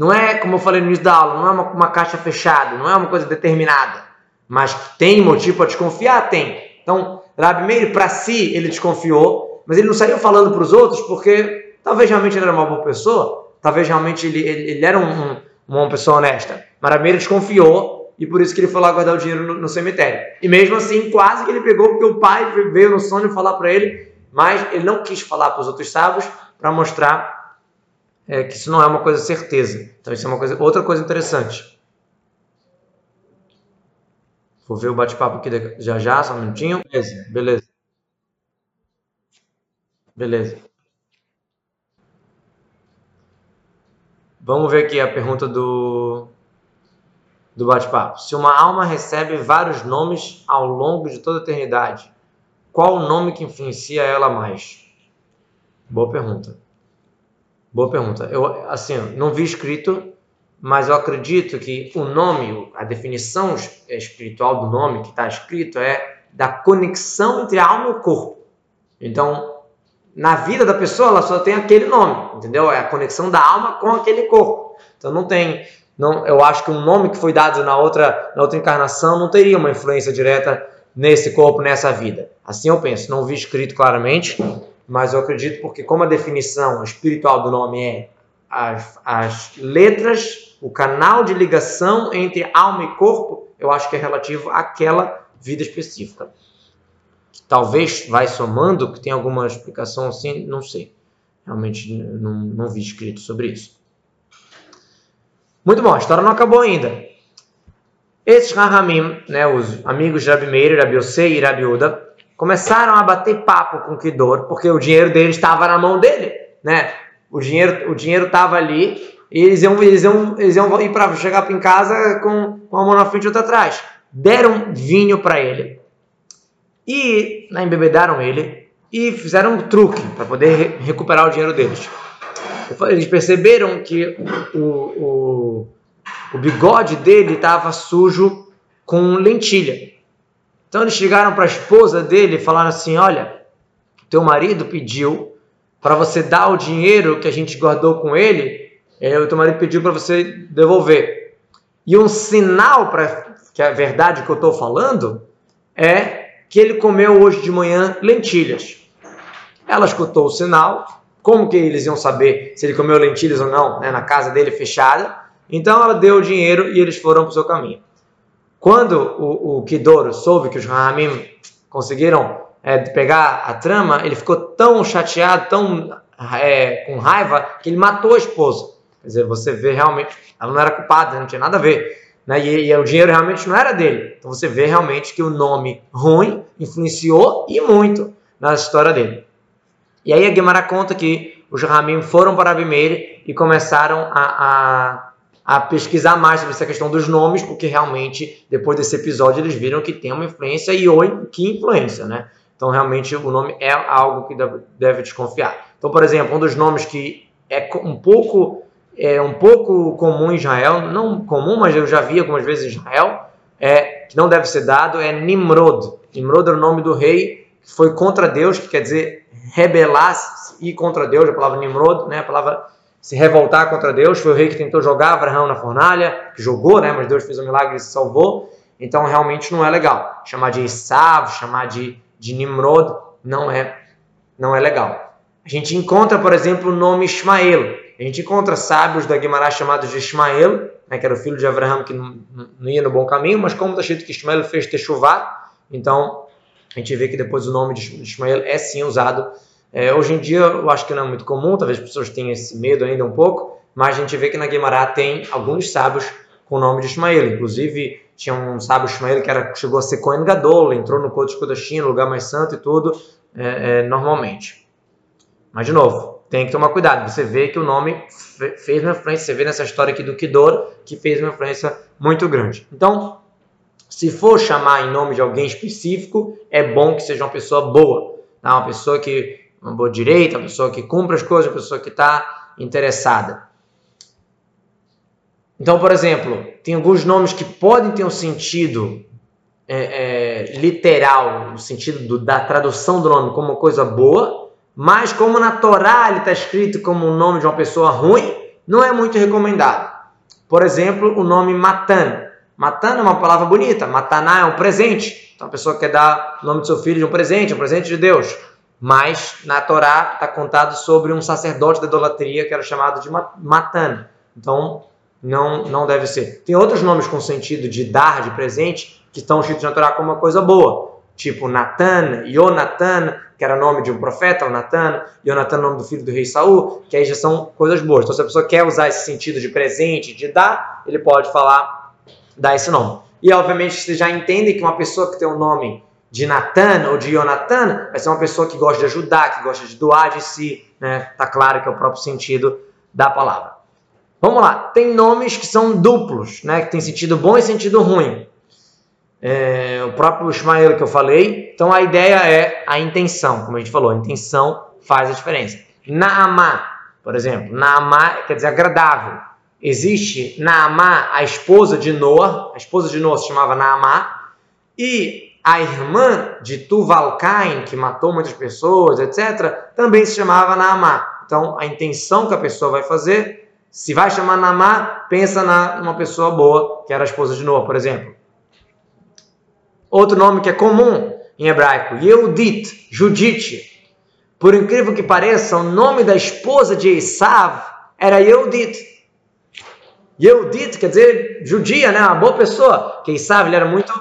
Não é, como eu falei no início da aula, não é uma, uma caixa fechada, não é uma coisa determinada. Mas tem motivo para desconfiar? Tem. Então, Rabi Meir, para si, ele desconfiou, mas ele não saiu falando para os outros porque talvez realmente ele era uma boa pessoa, talvez realmente ele, ele, ele era um, um, uma pessoa honesta. Mas Rabi Meir desconfiou e por isso que ele foi lá guardar o dinheiro no, no, cemitério. E mesmo assim, quase que ele pegou, porque o pai veio no sonho falar para ele, mas ele não quis falar para os outros sábios para mostrar é, que isso não é uma coisa certeza. Então isso é uma coisa, outra coisa interessante. Vou ver o bate-papo aqui já já, só um minutinho. Beleza, beleza. Beleza. Vamos ver aqui a pergunta do, do bate-papo. Se uma alma recebe vários nomes ao longo de toda a eternidade, qual o nome que influencia ela mais? Boa pergunta. Boa pergunta. Eu, assim, não vi escrito mas eu acredito que o nome, a definição espiritual do nome que está escrito é da conexão entre a alma e o corpo. Então, na vida da pessoa, ela só tem aquele nome, entendeu? É a conexão da alma com aquele corpo. Então, não tem, não, eu acho que um nome que foi dado na outra, na outra encarnação não teria uma influência direta nesse corpo, nessa vida. Assim eu penso. Não vi escrito claramente, mas eu acredito porque como a definição espiritual do nome é as, as letras o canal de ligação entre alma e corpo, eu acho que é relativo àquela vida específica. Talvez vai somando, que tem alguma explicação assim, não sei. Realmente não, não vi escrito sobre isso. Muito bom, a história não acabou ainda. Esses Rahamim, né, os amigos de Rabi Meir, Rabi Yosei e Rabi Uda, começaram a bater papo com Kidor, porque o dinheiro dele estava na mão dele, né? O dinheiro o dinheiro estava ali e eles iam, eles iam, eles iam ir para chegar em casa com uma mão na frente e outra atrás. Deram vinho para ele. E né, embebedaram ele e fizeram um truque para poder re recuperar o dinheiro deles. Eles perceberam que o, o, o bigode dele estava sujo com lentilha. Então eles chegaram para a esposa dele e falaram assim: Olha, teu marido pediu para você dar o dinheiro que a gente guardou com ele é, o teu marido pediu para você devolver. E um sinal para que a verdade que eu estou falando é que ele comeu hoje de manhã lentilhas. Ela escutou o sinal, como que eles iam saber se ele comeu lentilhas ou não, né, na casa dele fechada? Então ela deu o dinheiro e eles foram para o seu caminho. Quando o, o Kidoro soube que os Rahamim conseguiram é, pegar a trama, ele ficou tão chateado, tão é, com raiva, que ele matou a esposa. Quer dizer, você vê realmente, ela não era culpada, não tinha nada a ver. Né? E, e, o dinheiro realmente não era dele. Então você vê realmente que o nome ruim influenciou e muito na história dele. E aí a Guimara conta que os Ramim foram para Abimeire e começaram a, a, a, pesquisar mais sobre essa questão dos nomes, porque realmente, depois desse episódio, eles viram que tem uma influência e ou que influência, né? Então, realmente, o nome é algo que deve desconfiar. Então, por exemplo, um dos nomes que é um pouco é um pouco comum em Israel, não comum, mas eu já vi algumas vezes em Israel, é, que não deve ser dado, é Nimrod. Nimrod era o nome do rei que foi contra Deus, que quer dizer rebelar-se e contra Deus, a palavra Nimrod, né, a palavra se revoltar contra Deus, foi o rei que tentou jogar Abraão na fornalha, que jogou, né, mas Deus fez um milagre e se salvou, então realmente não é legal. Chamar de Isav, chamar de, de Nimrod, não é, não é legal. A gente encontra, por exemplo, o nome Ismael. A gente encontra sábios da Guimarães chamados de Ismael, né, que era o filho de Abraão que não, não ia no bom caminho, mas como está escrito que Ismael fez Techuvá, então a gente vê que depois o nome de Ismael é sim usado. É, hoje em dia eu acho que não é muito comum, talvez as pessoas tenham esse medo ainda um pouco, mas a gente vê que na Guimarães tem alguns sábios com o nome de Ismael. Inclusive, tinha um sábio Ismael que era, chegou a ser Cohen Gadol, entrou no Kodesh Kodashim, no lugar mais santo e tudo, é, é, normalmente. Mas, de novo, tem que tomar cuidado. Você vê que o nome fez uma influência, você vê nessa história aqui do Kidor, que fez uma influência muito grande. Então, se for chamar em nome de alguém específico, é bom que seja uma pessoa boa, tá? uma pessoa que uma boa direita, uma pessoa que cumpre as coisas, uma pessoa que está interessada. Então, por exemplo, tem alguns nomes que podem ter um sentido é, é, literal, no sentido do, da tradução do nome como uma coisa boa, mas como na Torá ele está escrito como o nome de uma pessoa ruim, não é muito recomendado. Por exemplo, o nome Matan. Matan é uma palavra bonita. Mataná é um presente. Então a pessoa quer dar o nome do seu filho de um presente, um presente de Deus. Mas na Torá está contado sobre um sacerdote da idolatria que era chamado de Matan. Então não, não deve ser. Tem outros nomes com sentido de dar de presente que estão escritos na Torá como uma coisa boa. Tipo Natan, Yonatan, que era nome de um profeta, o Natan, Jonathan, nome do filho do rei Saul, que aí já são coisas boas. Então, se a pessoa quer usar esse sentido de presente, de dar, ele pode falar, dar esse nome. E, obviamente, você já entende que uma pessoa que tem um nome de Natan ou de Jonathan vai ser uma pessoa que gosta de ajudar, que gosta de doar de si, né? Tá claro que é o próprio sentido da palavra. Vamos lá, tem nomes que são duplos, né? Que tem sentido bom e sentido ruim é, o próprio Ismael que eu falei. Então a ideia é a intenção, como a gente falou, a intenção faz a diferença. Naamá, por exemplo, Naamá quer dizer agradável. Existe Naamá, a esposa de Noah, a esposa de Noah se chamava Naamá, e a irmã de Tuvalcain, que matou muitas pessoas, etc., também se chamava Naamá. Então a intenção que a pessoa vai fazer, se vai chamar Naamá, pensa na uma pessoa boa, que era a esposa de Noah, por exemplo. Outro nome que é comum em hebraico, Yehudit, Judite. Por incrível que pareça, o nome da esposa de Esav era Yehudit. Yehudit quer dizer judia, né? Uma boa pessoa. Que Esav ele era muito,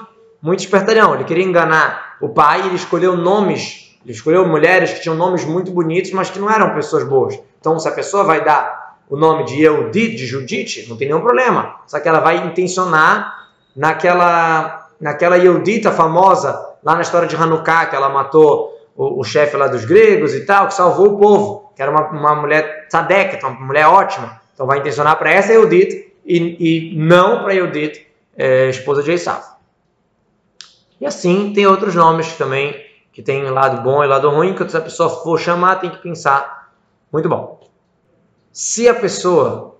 muito espertalhão. Ele queria enganar o pai e ele escolheu nomes, ele escolheu mulheres que tinham nomes muito bonitos, mas que não eram pessoas boas. Então, se a pessoa vai dar o nome de Yehudit, de Judite, não tem nenhum problema. Só que ela vai intencionar naquela naquela Yehudita famosa, lá na história de Hanukkah, que ela matou o, o chefe lá dos gregos e tal, que salvou o povo, que era uma, uma mulher tzadek, uma mulher ótima. Então vai intencionar para essa Yehudita e, e não para Yehudita, é, esposa de Esav. E assim tem outros nomes também que tem lado bom e lado ruim, que se a pessoa for chamar tem que pensar. Muito bom. Se a pessoa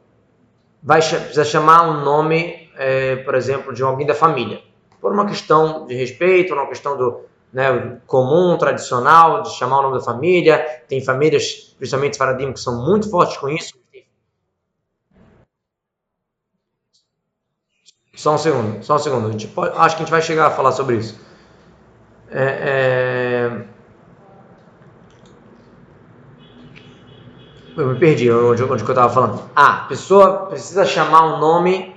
vai precisa chamar um nome, é, por exemplo, de alguém da família, por uma questão de respeito, uma questão do né, comum, tradicional, de chamar o nome da família. Tem famílias, principalmente Faradim, que são muito fortes com isso. Só um segundo, só um segundo. Pode, acho que a gente vai chegar a falar sobre isso. É, é... Eu me perdi onde, onde eu estava falando. Ah, a pessoa precisa chamar um nome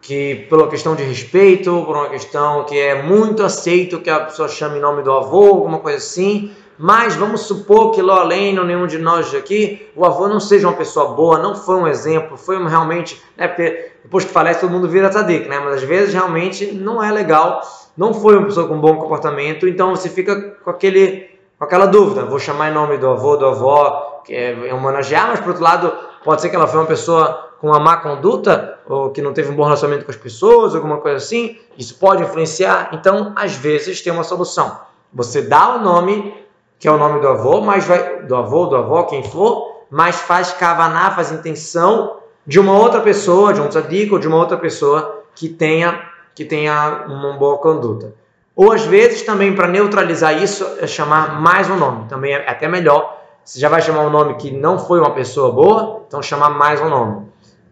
que, pela questão de respeito, por uma questão que é muito aceito que a pessoa chame em nome do avô, alguma coisa assim. Mas vamos supor que além, ou nenhum de nós aqui, o avô não seja uma pessoa boa, não foi um exemplo, foi um realmente, né, porque depois que falece todo mundo vira tzadik, né? Mas às vezes realmente não é legal, não foi uma pessoa com bom comportamento, então você fica com aquele com aquela dúvida, vou chamar em nome do avô, do avó, que é homenagear, mas por outro lado, pode ser que ela foi uma pessoa com uma má conduta, ou que não teve um bom relacionamento com as pessoas, alguma coisa assim, isso pode influenciar. Então, às vezes, tem uma solução. Você dá o nome, que é o nome do avô, mas vai, do avô, do avó, quem for, mas faz kavaná, faz intenção de uma outra pessoa, de um tzadik ou de uma outra pessoa que tenha, que tenha uma boa conduta. Ou às vezes também para neutralizar isso é chamar mais um nome, também é até melhor. Você já vai chamar um nome que não foi uma pessoa boa, então chamar mais um nome.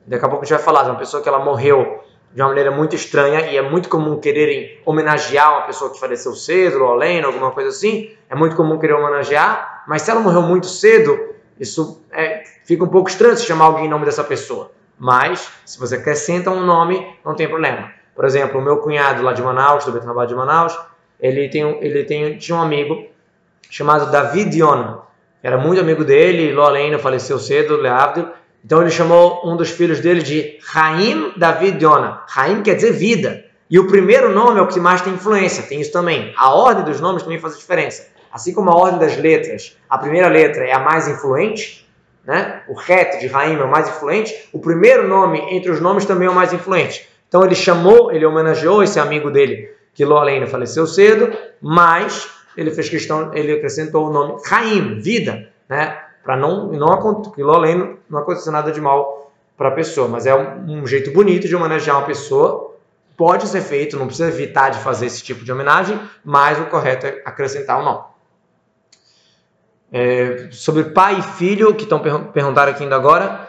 Daqui a pouco a gente vai falar de uma pessoa que ela morreu de uma maneira muito estranha e é muito comum quererem homenagear uma pessoa que faleceu cedo, ou além, alguma coisa assim. É muito comum querer homenagear, mas se ela morreu muito cedo, isso é, fica um pouco estranho se chamar alguém em nome dessa pessoa. Mas, se você acrescenta um nome, não tem problema. Por exemplo, o meu cunhado lá de Manaus, do Betanabá de Manaus, ele, tem, ele tem, tinha um amigo chamado David Yona. Era muito amigo dele, Além faleceu cedo, Leávdil, então ele chamou um dos filhos dele de Raim David Yona. Raim quer dizer vida. E o primeiro nome é o que mais tem influência, tem isso também. A ordem dos nomes também faz a diferença. Assim como a ordem das letras, a primeira letra é a mais influente, né? o reto de Raim é o mais influente, o primeiro nome entre os nomes também é o mais influente. Então ele chamou, ele homenageou esse amigo dele, que Ló Alena faleceu cedo, mas ele fez questão, ele acrescentou o nome Raim, vida, né? Para não não que além não aconteça nada de mal para a pessoa, mas é um, um, jeito bonito de homenagear uma pessoa. Pode ser feito, não precisa evitar de fazer esse tipo de homenagem, mas o correto é acrescentar o nome. É, sobre pai e filho, que estão per perguntando aqui ainda agora,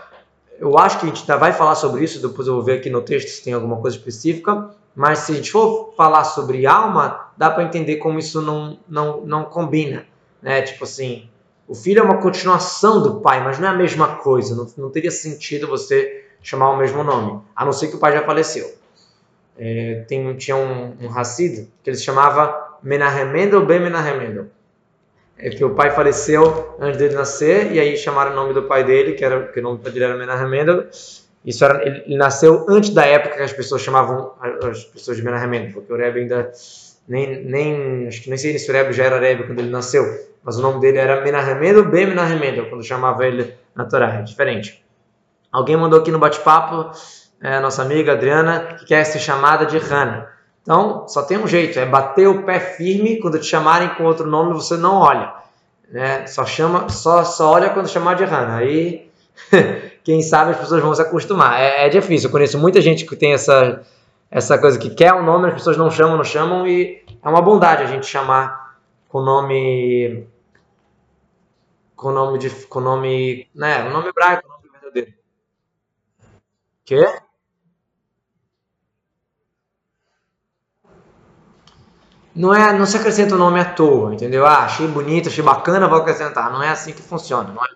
eu acho que a gente ainda vai falar sobre isso, depois eu vou ver aqui no texto se tem alguma coisa específica, mas se a gente for falar sobre alma, dá para entender como isso não, não, não combina. Né? Tipo assim, o filho é uma continuação do pai, mas não é a mesma coisa. Não, não teria sentido você chamar o mesmo nome, a não ser que o pai já faleceu. É, tem, tinha um, um Hassid que ele se chamava Menahemendel Ben Menahemendel. É que o pai faleceu antes dele nascer e aí chamaram o nome do pai dele, que era que o nome dele era Menahemendel. Isso era, ele, ele, nasceu antes da época que as pessoas chamavam as pessoas de Menahemendel, porque o Rebbe ainda nem, nem acho que nem sei se o Rebbe já era Rebbe quando ele nasceu mas o nome dele era Menahemendo Ben Menahemendo, quando chamava ele na Torá, é diferente. Alguém mandou aqui no bate-papo, é, nossa amiga Adriana, que quer ser chamada de Hannah. Então, só tem um jeito, é bater o pé firme, quando te chamarem com outro nome, você não olha. Né? Só, chama, só, só olha quando chamar de Hannah. Aí, quem sabe as pessoas vão se acostumar. É, é difícil, eu conheço muita gente que tem essa, essa coisa que quer o um nome, as pessoas não chamam, não chamam, e é uma bondade a gente chamar com o nome com nome de com nome, né, o nome hebraico, o nome verdadeiro. Quê? Não é, não se acrescenta o nome à toa, entendeu? Ah, achei bonito, achei bacana, vou acrescentar. Não é assim que funciona. Não é,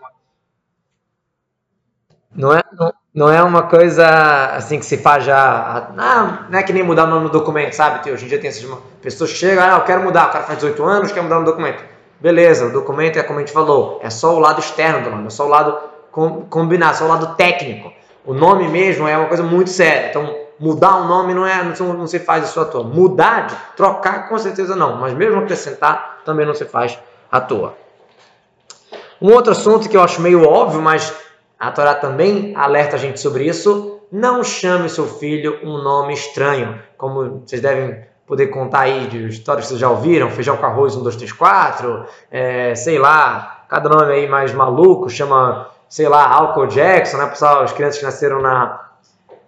não é, não, não é uma coisa assim que se faz já. Não, não é que nem mudar o nome do documento, sabe? Hoje em dia tem essas pessoas que chegam, ah, eu quero mudar, o cara faz 18 anos, quer mudar no documento. Beleza, o documento é como a gente falou, é só o lado externo do nome, é só o lado com, combinado, só o lado técnico. O nome mesmo é uma coisa muito séria. Então, mudar o nome não é não, não se faz isso à toa. Mudar, trocar, com certeza não. Mas mesmo acrescentar, também não se faz à toa. Um outro assunto que eu acho meio óbvio, mas a Torá também alerta a gente sobre isso. Não chame seu filho um nome estranho. Como vocês devem poder contar aí de histórias que vocês já ouviram, feijão com arroz 1, 2, 3, 4, é, sei lá, cada nome aí mais maluco, chama, sei lá, Alco Jackson, né, pessoal, as crianças que nasceram na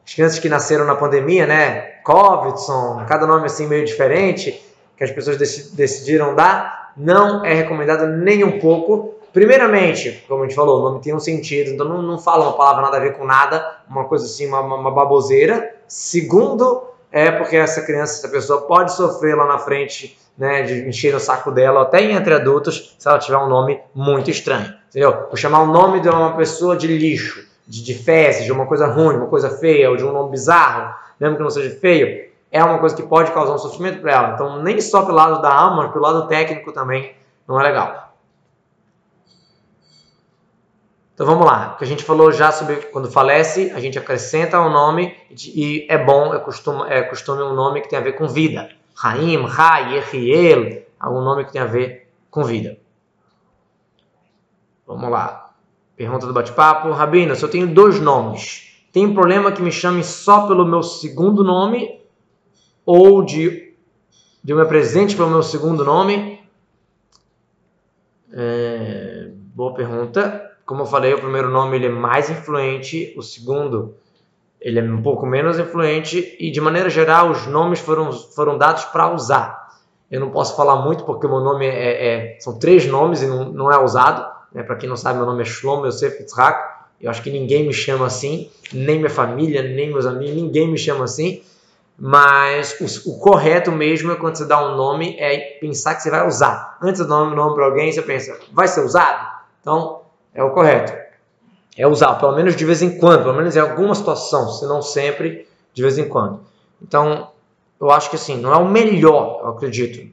as crianças que nasceram na pandemia, né, Covidson, cada nome assim meio diferente, que as pessoas decidiram dar, não é recomendado nem um pouco. Primeiramente, como a gente falou, o nome tem um sentido, então não, não fala uma palavra nada a ver com nada, uma coisa assim, uma, uma baboseira. Segundo, é porque essa criança, essa pessoa pode sofrer lá na frente né, de encher o saco dela, até entre adultos, se ela tiver um nome muito estranho. Entendeu? Vou chamar o nome de uma pessoa de lixo, de, de fezes, de uma coisa ruim, uma coisa feia, ou de um nome bizarro, mesmo que não seja feio, é uma coisa que pode causar um sofrimento para ela. Então, nem só pelo lado da alma, mas pelo lado técnico também não é legal. Então vamos lá, que a gente falou já sobre quando falece, a gente acrescenta o um nome e é bom, é costume, é costume um nome que tem a ver com vida. Raim, Rai, Echiel, algum nome que tem a ver com vida. Vamos lá. Pergunta do bate-papo. Rabino, se eu tenho dois nomes, tem problema que me chame só pelo meu segundo nome ou de, de me apresente pelo meu segundo nome? É, boa pergunta. Como eu falei, o primeiro nome ele é mais influente, o segundo ele é um pouco menos influente e de maneira geral os nomes foram, foram dados para usar. Eu não posso falar muito porque meu nome é, é são três nomes e não, não é usado. Né? Para quem não sabe, meu nome é Shlomo Yosef Yitzhak. Eu acho que ninguém me chama assim, nem minha família, nem meus amigos, ninguém me chama assim. Mas o, o, correto mesmo é quando você dá um nome é pensar que você vai usar. Antes de dar um nome para alguém, você pensa, vai ser usado? Então, é o correto. É usar, pelo menos de vez em quando, pelo menos em alguma situação, se não sempre, de vez em quando. Então, eu acho que assim, não é o melhor, eu acredito.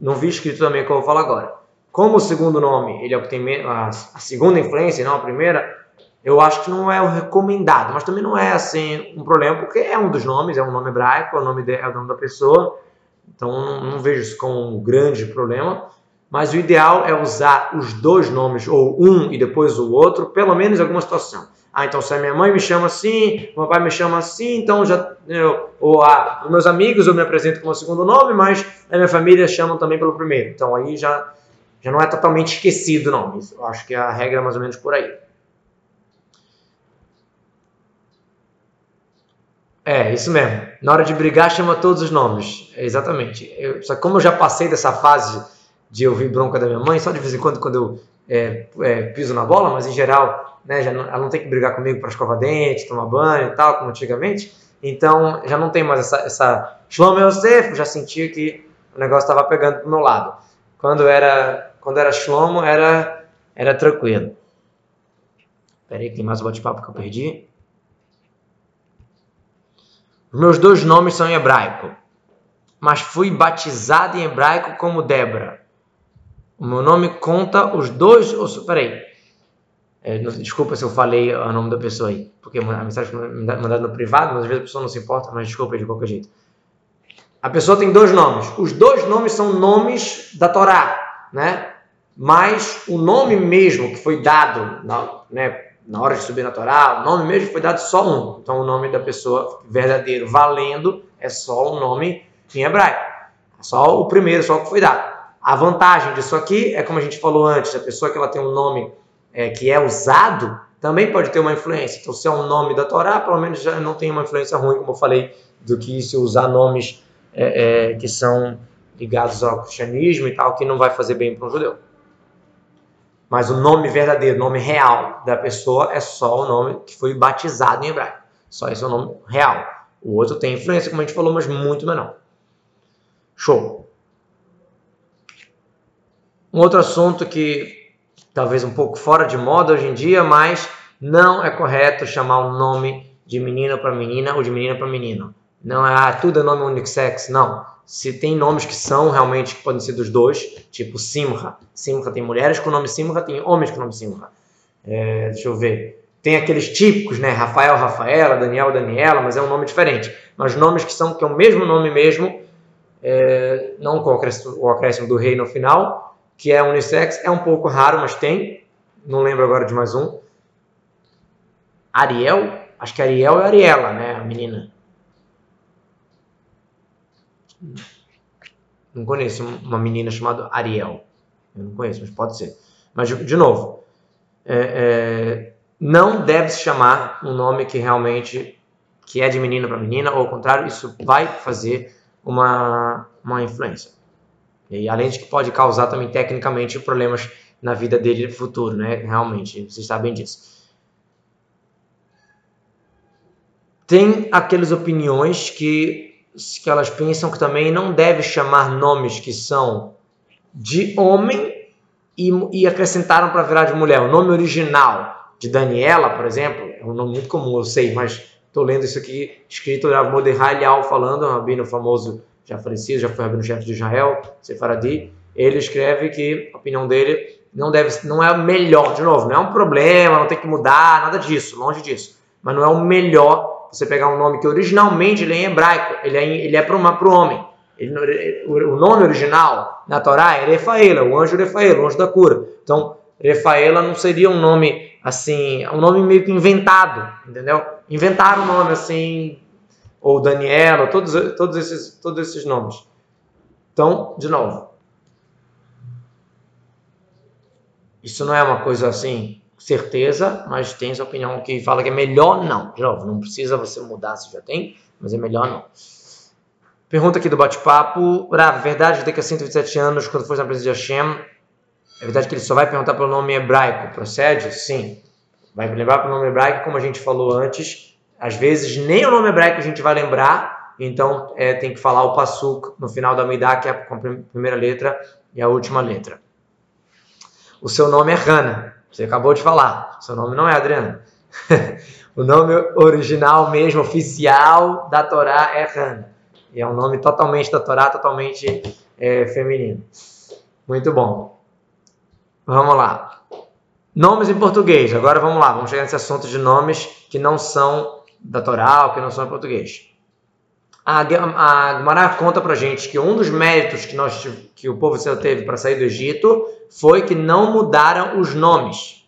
Não vi escrito também o que eu vou falar agora. Como o segundo nome, ele é o que tem a, segunda influência, não a primeira, eu acho que não é o recomendado, mas também não é assim um problema, porque é um dos nomes, é um nome hebraico, é o nome, de, é o nome da pessoa, então não, não vejo isso como um grande problema mas o ideal é usar os dois nomes, ou um e depois o outro, pelo menos em alguma situação. Ah, então se a minha mãe me chama assim, meu pai me chama assim, então já. Eu, ou meus amigos eu me apresento com o segundo nome, mas a minha família chamam também pelo primeiro. Então aí já, já não é totalmente esquecido o nome. Eu acho que a regra é mais ou menos por aí. É, isso mesmo. Na hora de brigar, chama todos os nomes. Exatamente. Eu, só como eu já passei dessa fase de ouvir bronca da minha mãe, só de vez em quando quando eu é, é, piso na bola, mas em geral, né, já não, ela não tem que brigar comigo para escovar dente, tomar banho e tal, como antigamente. Então já não tem mais essa, essa Shlomo Yosef, já sentia que o negócio estava pegando pro meu lado. Quando era quando era Shlomo, era, era tranquilo. Peraí, tem mais um bate-papo que eu perdi. Meus dois nomes são em hebraico, mas fui batizado em hebraico como Débora. O meu nome conta os dois. Os, peraí. É, desculpa se eu falei o nome da pessoa aí, porque a mensagem foi mandada no privado, mas às vezes a pessoa não se importa, mas desculpa de qualquer jeito. A pessoa tem dois nomes. Os dois nomes são nomes da Torá, né? Mas o nome mesmo que foi dado na, né, na hora de subir na Torá, o nome mesmo foi dado só um. Então o nome da pessoa verdadeiro, valendo, é só o nome em hebraico. Só o primeiro, só o que foi dado. A vantagem disso aqui é, como a gente falou antes, a pessoa que ela tem um nome é, que é usado também pode ter uma influência. Então, se é um nome da Torá, pelo menos já não tem uma influência ruim, como eu falei, do que se usar nomes é, é, que são ligados ao cristianismo e tal, que não vai fazer bem para um judeu. Mas o nome verdadeiro, o nome real da pessoa é só o nome que foi batizado em hebraico. Só esse é o nome real. O outro tem influência, como a gente falou, mas muito menor. Show. Um outro assunto que talvez um pouco fora de moda hoje em dia, mas não é correto chamar um nome de menina para menina ou de menina para menino. Não é ah, tudo é nome unissex, não. Se tem nomes que são realmente que podem ser dos dois, tipo Simra. Simra tem mulheres com nome Simra, tem homens com nome Simra. É, deixa eu ver. Tem aqueles típicos, né? Rafael, Rafaela, Daniel, Daniela, mas é um nome diferente. Mas nomes que são que é o mesmo nome mesmo, é, não com o acréscimo do rei no final, que é unissex, é um pouco raro, mas tem. Não lembro agora de mais um. Ariel, acho que Ariel é Ariela, né, a menina. Não conheço uma menina chamada Ariel. Eu não conheço, mas pode ser. Mas, de novo, é, é, não deve se chamar um nome que realmente que é de menina para menina, ou ao contrário, isso vai fazer uma, uma influência. E além de que pode causar também tecnicamente problemas na vida dele no futuro, né? Realmente, vocês sabem disso. Tem aquelas opiniões que que elas pensam que também não deve chamar nomes que são de homem e, e acrescentaram para virar de mulher. O nome original de Daniela, por exemplo, é um nome muito comum, eu sei, mas estou lendo isso aqui, escrito Rav Mordechai Lial falando, um rabino famoso, já falecido, já foi rabino-chefe de Israel, Sefaradi, ele escreve que a opinião dele não deve, não é o melhor, de novo, não é um problema, não tem que mudar, nada disso, longe disso, mas não é o melhor você pegar um nome que originalmente ele é em hebraico, ele é, ele é para o homem, ele, o nome original na Torá é Refaela, o anjo Refaela, o anjo da cura. Então, Refaela não seria um nome assim, um nome meio que inventado, entendeu? Inventaram um nome assim, ou Daniela, todos, todos, esses, todos esses nomes. Então, de novo, isso não é uma coisa assim, certeza, mas tem essa opinião que fala que é melhor não. De novo, não precisa você mudar se já tem, mas é melhor não. Pergunta aqui do bate-papo. Rav, verdade daqui a 127 anos, quando for na presença de Hashem, é verdade que ele só vai perguntar pelo nome hebraico? Procede? Sim. Vai lembrar pelo nome hebraico, como a gente falou antes. Às vezes nem o nome hebraico a gente vai lembrar, então é, tem que falar o Passuk no final da Midah, que é a primeira letra e a última letra. O seu nome é Hana, você acabou de falar. Seu nome não é Adriana. o nome original mesmo, oficial da Torá é Hana. E é um nome totalmente da Torá, totalmente é, feminino. Muito bom. Vamos lá. Nomes em português. Agora vamos lá, vamos chegar nesse assunto de nomes que não são da Torá que não são em português. A, a Gemara conta pra gente que um dos méritos que, nós, que o povo Israel teve para sair do Egito foi que não mudaram os nomes.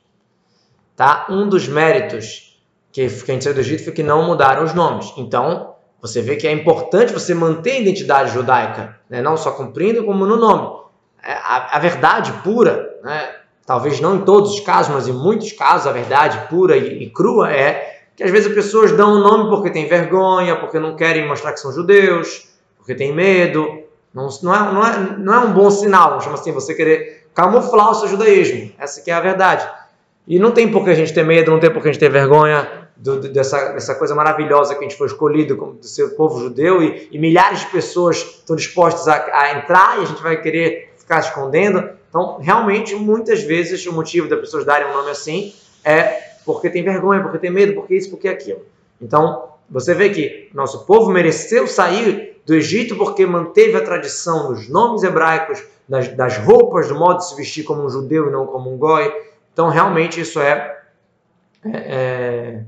Tá? Um dos méritos que, que a gente saiu do Egito foi que não mudaram os nomes. Então, você vê que é importante você manter a identidade judaica, né? não só cumprindo, como no nome. É, a, a verdade pura, né? talvez não em todos os casos, mas em muitos casos, a verdade pura e, e crua é que às vezes as pessoas dão o um nome porque têm vergonha, porque não querem mostrar que são judeus, porque têm medo. Não, não, é, não, é, não é um bom sinal, chama assim, você querer camuflar o seu judaísmo. Essa que é a verdade. E não tem por que a gente ter medo, não tem por que a gente ter vergonha do, dessa, dessa coisa maravilhosa que a gente foi escolhido como do seu povo judeu e, e milhares de pessoas estão dispostas a, a, entrar e a gente vai querer ficar escondendo. Então, realmente, muitas vezes o motivo das pessoas darem um nome assim é porque tem vergonha, porque tem medo, porque isso, porque aquilo. Então, você vê que nosso povo mereceu sair do Egito porque manteve a tradição dos nomes hebraicos, das, das roupas, do modo de se vestir como um judeu e não como um goi. Então, realmente, isso é, é, é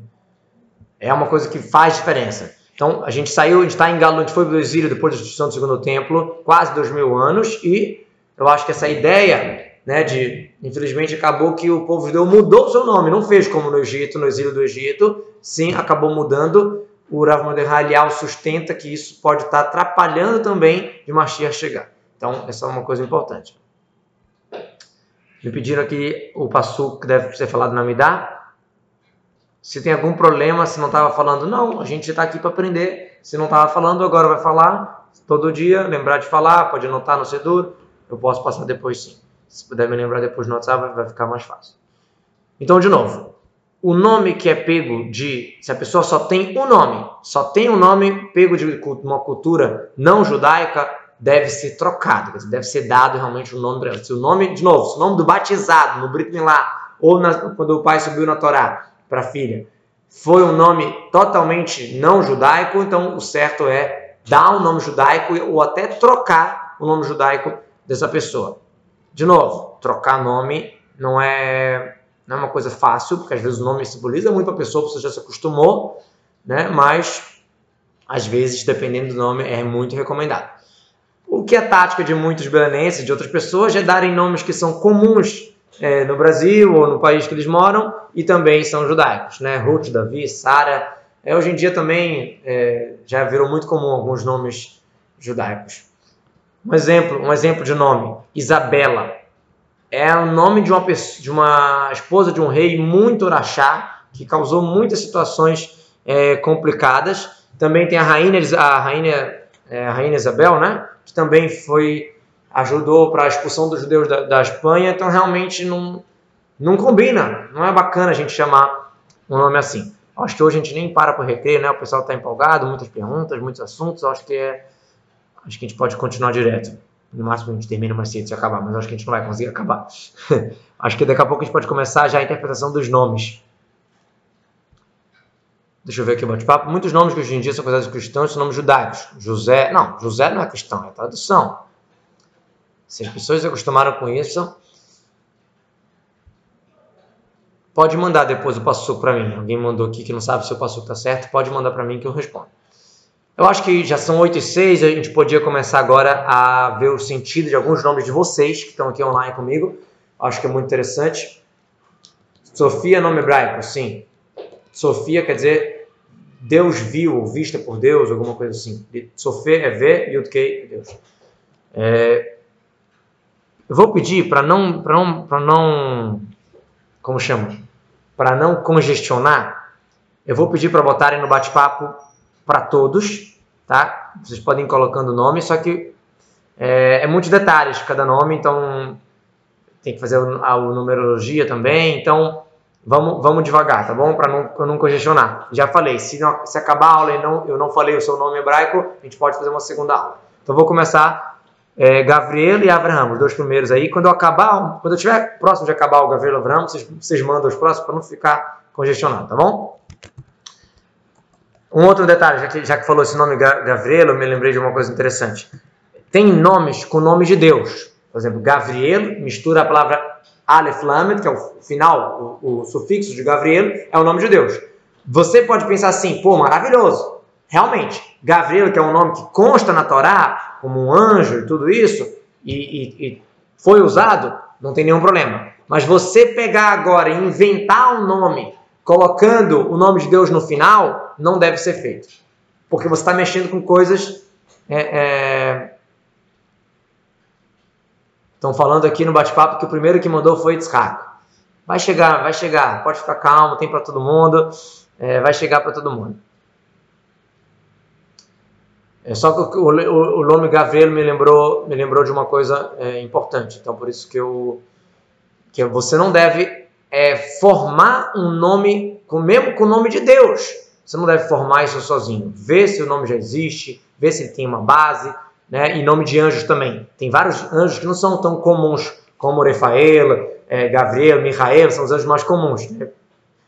é uma coisa que faz diferença. Então, a gente saiu, a gente está em Galo, a gente foi para o exílio depois da destruição do segundo templo, quase dois mil anos, e eu acho que essa ideia, né, de, infelizmente, acabou que o povo judeu mudou o seu nome, não fez como no Egito, no exílio do Egito, sim, acabou mudando. O Rav Mordechai sustenta que isso pode estar atrapalhando também de Mashiach chegar. Então, essa é uma coisa importante. Me pediram aqui o passo que deve ser falado na Midah se tem algum problema, se não estava falando, não, a gente está aqui para aprender. Se não estava falando, agora vai falar todo dia, lembrar de falar, pode anotar no Sedur, eu posso passar depois sim. Se puder me lembrar depois no WhatsApp, vai ficar mais fácil. Então, de novo, o nome que é pego de. Se a pessoa só tem um nome, só tem um nome pego de uma cultura não judaica, deve ser trocado, deve ser dado realmente um nome. Se o nome, de novo, se o nome do batizado no Brit Milá, ou na, quando o pai subiu na Torá, para a filha foi um nome totalmente não judaico, então o certo é dar um nome judaico ou até trocar o nome judaico dessa pessoa. De novo, trocar nome não é, não é uma coisa fácil, porque às vezes o nome simboliza muito para a pessoa, você já se acostumou, né? mas às vezes, dependendo do nome, é muito recomendado. O que é tática de muitos belenenses, de outras pessoas, é darem nomes que são comuns é, no Brasil ou no país que eles moram e também são judaicos, né? Ruth, Davi, Sara. É, hoje em dia também é, já virou muito comum alguns nomes judaicos. Um exemplo, um exemplo de nome, Isabela. É o nome de uma, pessoa, de uma esposa de um rei muito orachá, que causou muitas situações é, complicadas. Também tem a rainha, a rainha, é, a rainha Isabel, né? Que também foi ajudou para a expulsão dos judeus da, da, Espanha, então realmente não, não combina, não é bacana a gente chamar um nome assim. Acho que hoje a gente nem para por recreio, né? O pessoal está empolgado, muitas perguntas, muitos assuntos. Acho que é. Acho que a gente pode continuar direto. No máximo a gente termina mais cedo se acabar, mas acho que a gente não vai conseguir acabar. acho que daqui a pouco a gente pode começar já a interpretação dos nomes. Deixa eu ver aqui o bate-papo. Muitos nomes que hoje em dia são considerados cristãos são nomes judaicos. José. Não, José não é cristão, é tradução. Se as pessoas se acostumaram com isso, pode mandar depois o passo para mim. Alguém mandou aqui que não sabe se o passo está certo, pode mandar para mim que eu respondo. Eu acho que já são 8 e 6, a gente podia começar agora a ver o sentido de alguns nomes de vocês que estão aqui online comigo. Acho que é muito interessante. Sofia, nome hebraico, sim. Sofia quer dizer Deus viu, vista por Deus, alguma coisa assim. Sofia é ver, Yudkei é Deus. É, eu vou pedir para não, para não, para não, como chama, para não congestionar. Eu vou pedir para botarem no bate-papo para todos, tá? Vocês podem ir colocando o nome, só que é, é muitos detalhes cada nome, então tem que fazer a, a numerologia também, então vamos, vamos devagar, tá bom? Para não, não congestionar. Já falei, se, não, se acabar a aula e não, eu não falei o seu nome hebraico, a gente pode fazer uma segunda aula. Então vou começar é, Gabriel e Abraham, os dois primeiros aí. Quando eu acabar, quando eu estiver próximo de acabar o Gabriel e Abraham, vocês, vocês mandam os próximos para não ficar congestionado, tá bom? Um outro detalhe, já que, já que falou esse nome Gabriel, eu me lembrei de uma coisa interessante. Tem nomes com nome de Deus. Por exemplo, Gabriel mistura a palavra Aleph Lamed, que é o final, o, o sufixo de Gabriel, é o nome de Deus. Você pode pensar assim, pô, maravilhoso. Realmente, Gabriel, que é um nome que consta na Torá, como um anjo e tudo isso, e, e, e foi usado, não tem nenhum problema. Mas você pegar agora e inventar um nome colocando o nome de Deus no final, não deve ser feito. Porque você está mexendo com coisas. É, é... Estão falando aqui no bate-papo que o primeiro que mandou foi Yitzhak. Vai chegar, vai chegar. Pode ficar calmo, tem para todo mundo. É, vai chegar para todo mundo. É só que o, o, o nome Gabriel me lembrou, me lembrou de uma coisa é, importante. Então, por isso que eu que você não deve é, formar um nome, com, mesmo com o nome de Deus. Você não deve formar isso sozinho. Vê se o nome já existe, vê se ele tem uma base, né? E nome de anjos também. Tem vários anjos que não são tão comuns como Rafael, é, Gabriel, Michael, são os anjos mais comuns. Né?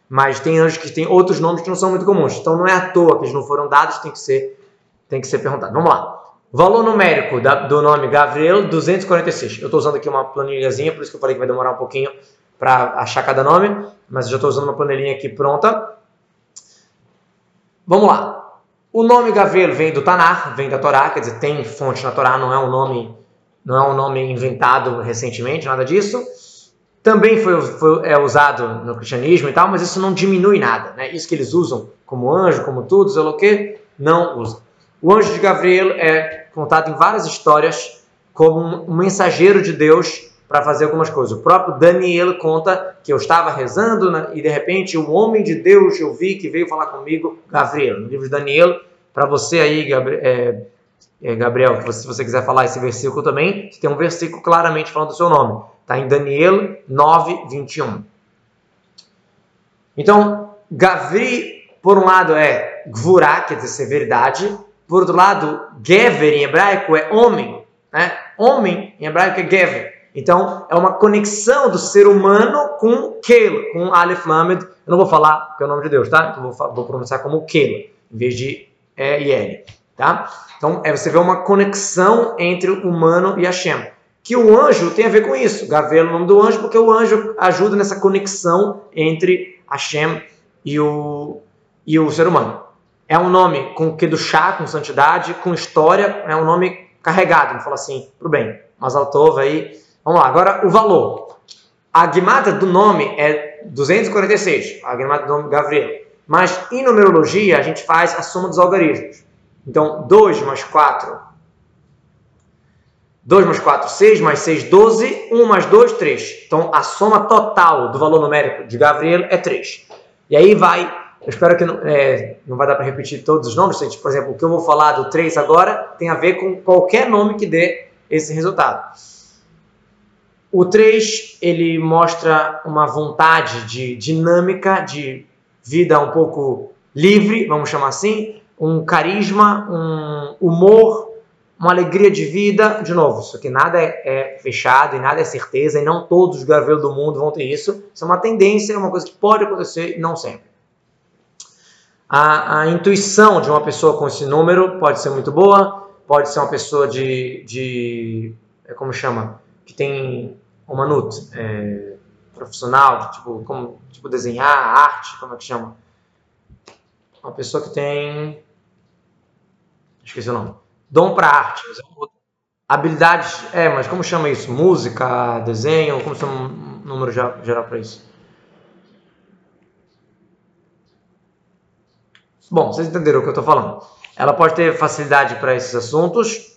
Mas tem anjos que têm outros nomes que não são muito comuns. Então não é à toa que eles não foram dados, tem que ser, tem que ser perguntado. Vamos lá. Valor numérico da, do nome Gabriel, 246. Eu estou usando aqui uma planilhazinha, por isso que eu falei que vai demorar um pouquinho para achar cada nome, mas eu já estou usando uma panelinha aqui pronta. Vamos lá. O nome Gavelo vem do Tanar, vem da Torá, quer dizer, tem fonte na Torá, não é um nome, não é um nome inventado recentemente, nada disso. Também foi, foi é usado no cristianismo e tal, mas isso não diminui nada, né? Isso que eles usam como anjo, como tudo, sei lá o que, não usa. O anjo de Gabriel é contado em várias histórias como um mensageiro de Deus para fazer algumas coisas. O próprio Daniel conta que eu estava rezando né, e de repente o homem de Deus eu vi que veio falar comigo, Gabriel. No livro de Daniel, para você aí, Gabriel, é, é, Gabriel, se você quiser falar esse versículo também, tem um versículo claramente falando do seu nome. Está em Daniel 9, 21. Então, Gavri, por um lado, é Gvurá, quer dizer severidade. Por outro lado, Gever em hebraico é homem. Né? Homem em hebraico é Gever. Então, é uma conexão do ser humano com Kela, com Aleph Lamed. Eu não vou falar que é o nome de Deus, tá? Então, vou, vou pronunciar como Kela, em vez de E e L, tá? Então, é você vê uma conexão entre o humano e Hashem. Que o anjo tem a ver com isso. Gavelo é o nome do anjo, porque o anjo ajuda nessa conexão entre Hashem e o, e o ser humano. É um nome com que do chá, com santidade, com história, é um nome carregado, vamos falar assim, pro bem. Mas Altova aí Vamos lá, agora o valor. A guimata do nome é 246, a guimata do nome Gabriel. Mas em numerologia a gente faz a soma dos algarismos. Então, 2 mais 4. 2 mais 4, 6 mais 6, 12. 1 mais 2, 3. Então, a soma total do valor numérico de Gabriel é 3. E aí vai, eu espero que não, é, não vai dar para repetir todos os nomes. Por exemplo, o que eu vou falar do 3 agora tem a ver com qualquer nome que dê esse resultado. O 3, ele mostra uma vontade de dinâmica, de vida um pouco livre, vamos chamar assim, um carisma, um humor, uma alegria de vida. De novo, isso aqui nada é, é fechado e nada é certeza, e não todos os garvelos do mundo vão ter isso. Isso é uma tendência, é uma coisa que pode acontecer, não sempre. A, a, intuição de uma pessoa com esse número pode ser muito boa, pode ser uma pessoa de, de é como chama, que tem uma nut, é, profissional, tipo, como, tipo desenhar, arte, como é que chama? Uma pessoa que tem esqueci o nome. Dom para arte. É Habilidades, é, mas como chama isso? Música, desenho, como chama um número geral para isso? Bom, vocês entenderam o que eu estou falando. Ela pode ter facilidade para esses assuntos.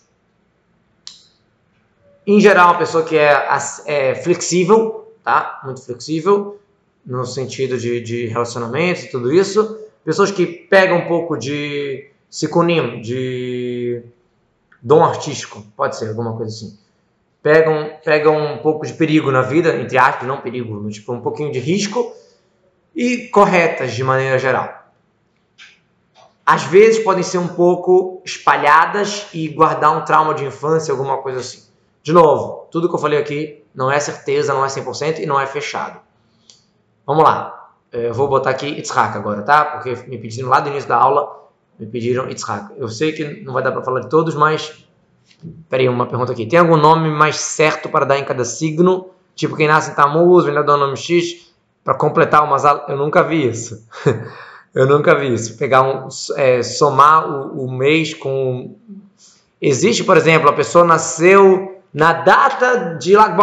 Em geral, uma pessoa que é, é flexível, tá? Muito flexível, no sentido de, de e tudo isso. Pessoas que pegam um pouco de Sikunim, de dom artístico, pode ser alguma coisa assim. Pegam, pegam um pouco de perigo na vida, entre aspas, não perigo, mas tipo um pouquinho de risco e corretas de maneira geral. Às vezes podem ser um pouco espalhadas e guardar um trauma de infância, alguma coisa assim. De novo, tudo que eu falei aqui não é certeza, não é 100% e não é fechado. Vamos lá. Eu vou botar aqui Itzhak agora, tá? Porque me pediram lá do início da aula me pediram Yitzhak. Eu sei que não vai dar para falar de todos, mas. Peraí, uma pergunta aqui. Tem algum nome mais certo para dar em cada signo? Tipo, quem nasce em Tammuz, vem dar o nome X, para completar umas Eu nunca vi isso. Eu nunca vi isso. Pegar um. É, somar o, o mês com. Existe, por exemplo, a pessoa nasceu na data de Lag.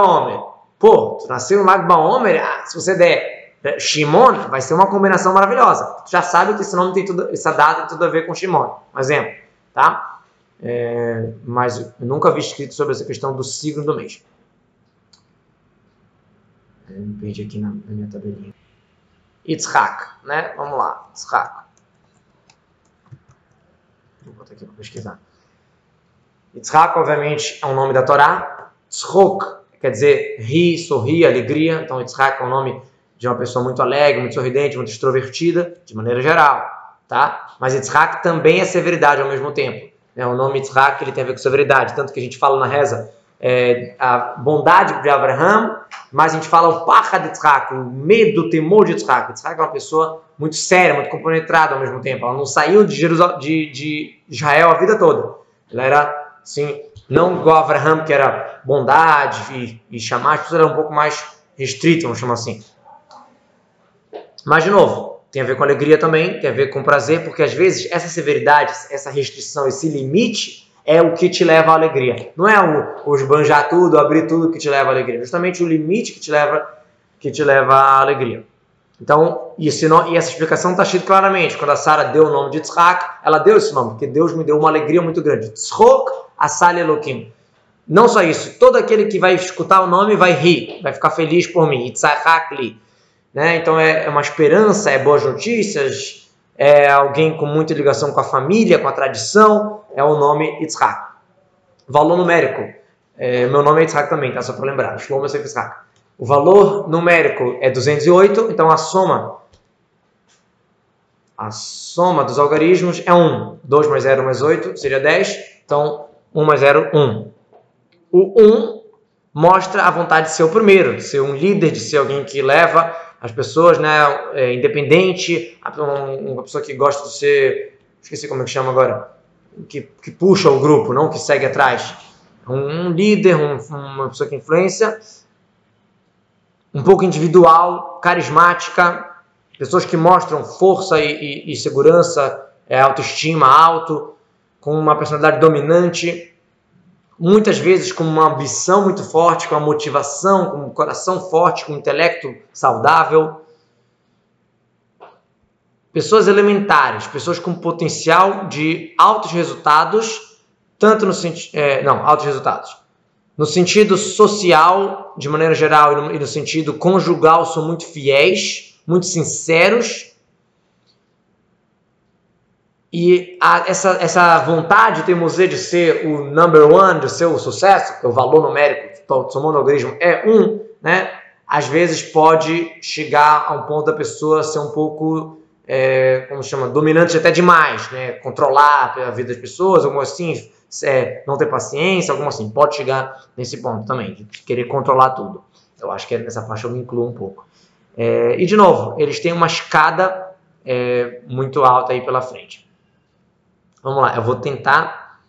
Pô, nasceu em Lag ah, se você der é, Shimon vai ser uma combinação maravilhosa. Tu já sabe que esse nome tem tudo, essa data tem tudo a ver com Shimon. Um exemplo, tá? É, mas eu nunca vi escrito sobre essa questão do signo do mês. Eu me perdi aqui na, na minha tabelinha. Yitzhak, né? Vamos lá, Yitzhak. Vou botar aqui para pesquisar. Yitzhak, obviamente, é um nome da Torá. Tzchok quer dizer rir, sorrir, alegria. Então, Yitzhak é um nome de uma pessoa muito alegre, muito sorridente, muito extrovertida, de maneira geral, tá? Mas Yitzhak também é severidade ao mesmo tempo. Né? O nome Yitzhak ele tem a ver com severidade, tanto que a gente fala na reza é, a bondade de Abraham, mas a gente fala o pacha de Yitzhak, o medo, o temor de Yitzhak. Yitzhak é uma pessoa muito séria, muito compenetrada ao mesmo tempo. Ela não saiu de, Jerusal de, de Israel a vida toda. Ela era, assim, não igual Abraham, que era bondade e, e chamar as pessoas, era um pouco mais restrito, vamos chamar assim. Mas, de novo, tem a ver com alegria também, tem a ver com prazer, porque às vezes essa severidade, essa restrição, esse limite é o que te leva à alegria. Não é o, o esbanjar tudo, abrir tudo que te leva à alegria. Justamente o limite que te leva, que te leva à alegria. Então, isso, e essa explicação está escrito claramente. Quando a Sara deu o nome de Tzchak, ela deu esse nome, porque Deus me deu uma alegria muito grande. Tzchok Asal Elohim. Não só isso, todo aquele que vai escutar o nome vai rir, vai ficar feliz por mim. Itzhak li. Né? Então é, é uma esperança, é boas notícias, é alguém com muita ligação com a família, com a tradição, é o nome Yitzhak. Valor numérico. É, meu nome é Yitzhak também, tá? Só para lembrar. Shlomo é Yitzhak. O valor numérico é 208, então a soma a soma dos algarismos é 1. 2 mais 0 mais 8 seria 10. Então, 1 mais 0, 1. O 1 mostra a vontade de ser o primeiro, de ser um líder, de ser alguém que leva as pessoas, né, é, independente, uma pessoa que gosta de ser, esqueci como é que chama agora, que, que puxa o grupo, não que segue atrás. Um, um líder, um, uma pessoa que influencia, um pouco individual, carismática, pessoas que mostram força e, e, e segurança, é, autoestima alto, com uma personalidade dominante, muitas vezes com uma ambição muito forte, com uma motivação, com um coração forte, com um intelecto saudável. Pessoas elementares, pessoas com potencial de altos resultados, tanto no sentido. É, não, altos resultados. No sentido social, de maneira geral, e no, e no sentido conjugal, são muito fiéis, muito sinceros e a, essa, essa vontade, teimosia de ser o number one, de ser o sucesso, o valor numérico, somando algoritmo é um, né? Às vezes pode chegar a um ponto da pessoa ser um pouco é, como chama, dominantes até demais, né? Controlar a vida das pessoas, algo assim, é, não ter paciência, algo assim. Pode chegar nesse ponto também, de querer controlar tudo. Eu acho que nessa parte eu me incluo um pouco. É, e de novo, eles têm uma escada é, muito alta aí pela frente. Vamos lá, eu vou tentar.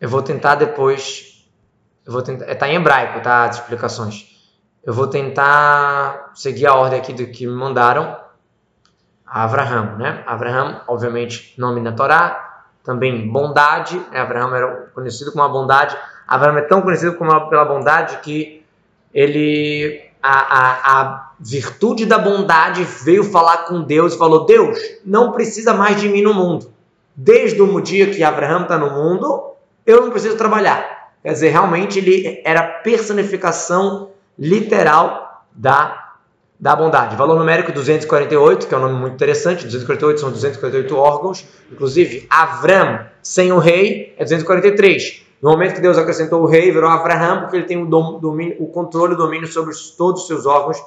Eu vou tentar depois. Eu vou tentar. Está é, em hebraico, tá? As explicações. Eu vou tentar seguir a ordem aqui do que me mandaram. Abraham, né? Abraham, obviamente, nome na Torá. Também bondade. Né? Era conhecido como a bondade. Abraham é tão conhecido como pela bondade que ele a, a, a virtude da bondade veio falar com Deus e falou: Deus, não precisa mais de mim no mundo. Desde o dia que Abraão está no mundo, eu não preciso trabalhar. Quer dizer, realmente ele era a personificação literal da, da bondade. Valor numérico 248, que é um nome muito interessante. 248 são 248 órgãos. Inclusive, Avram sem o rei é 243. No momento que Deus acrescentou o rei, virou Abraham, porque ele tem o, domínio, o controle e o domínio sobre todos os seus órgãos.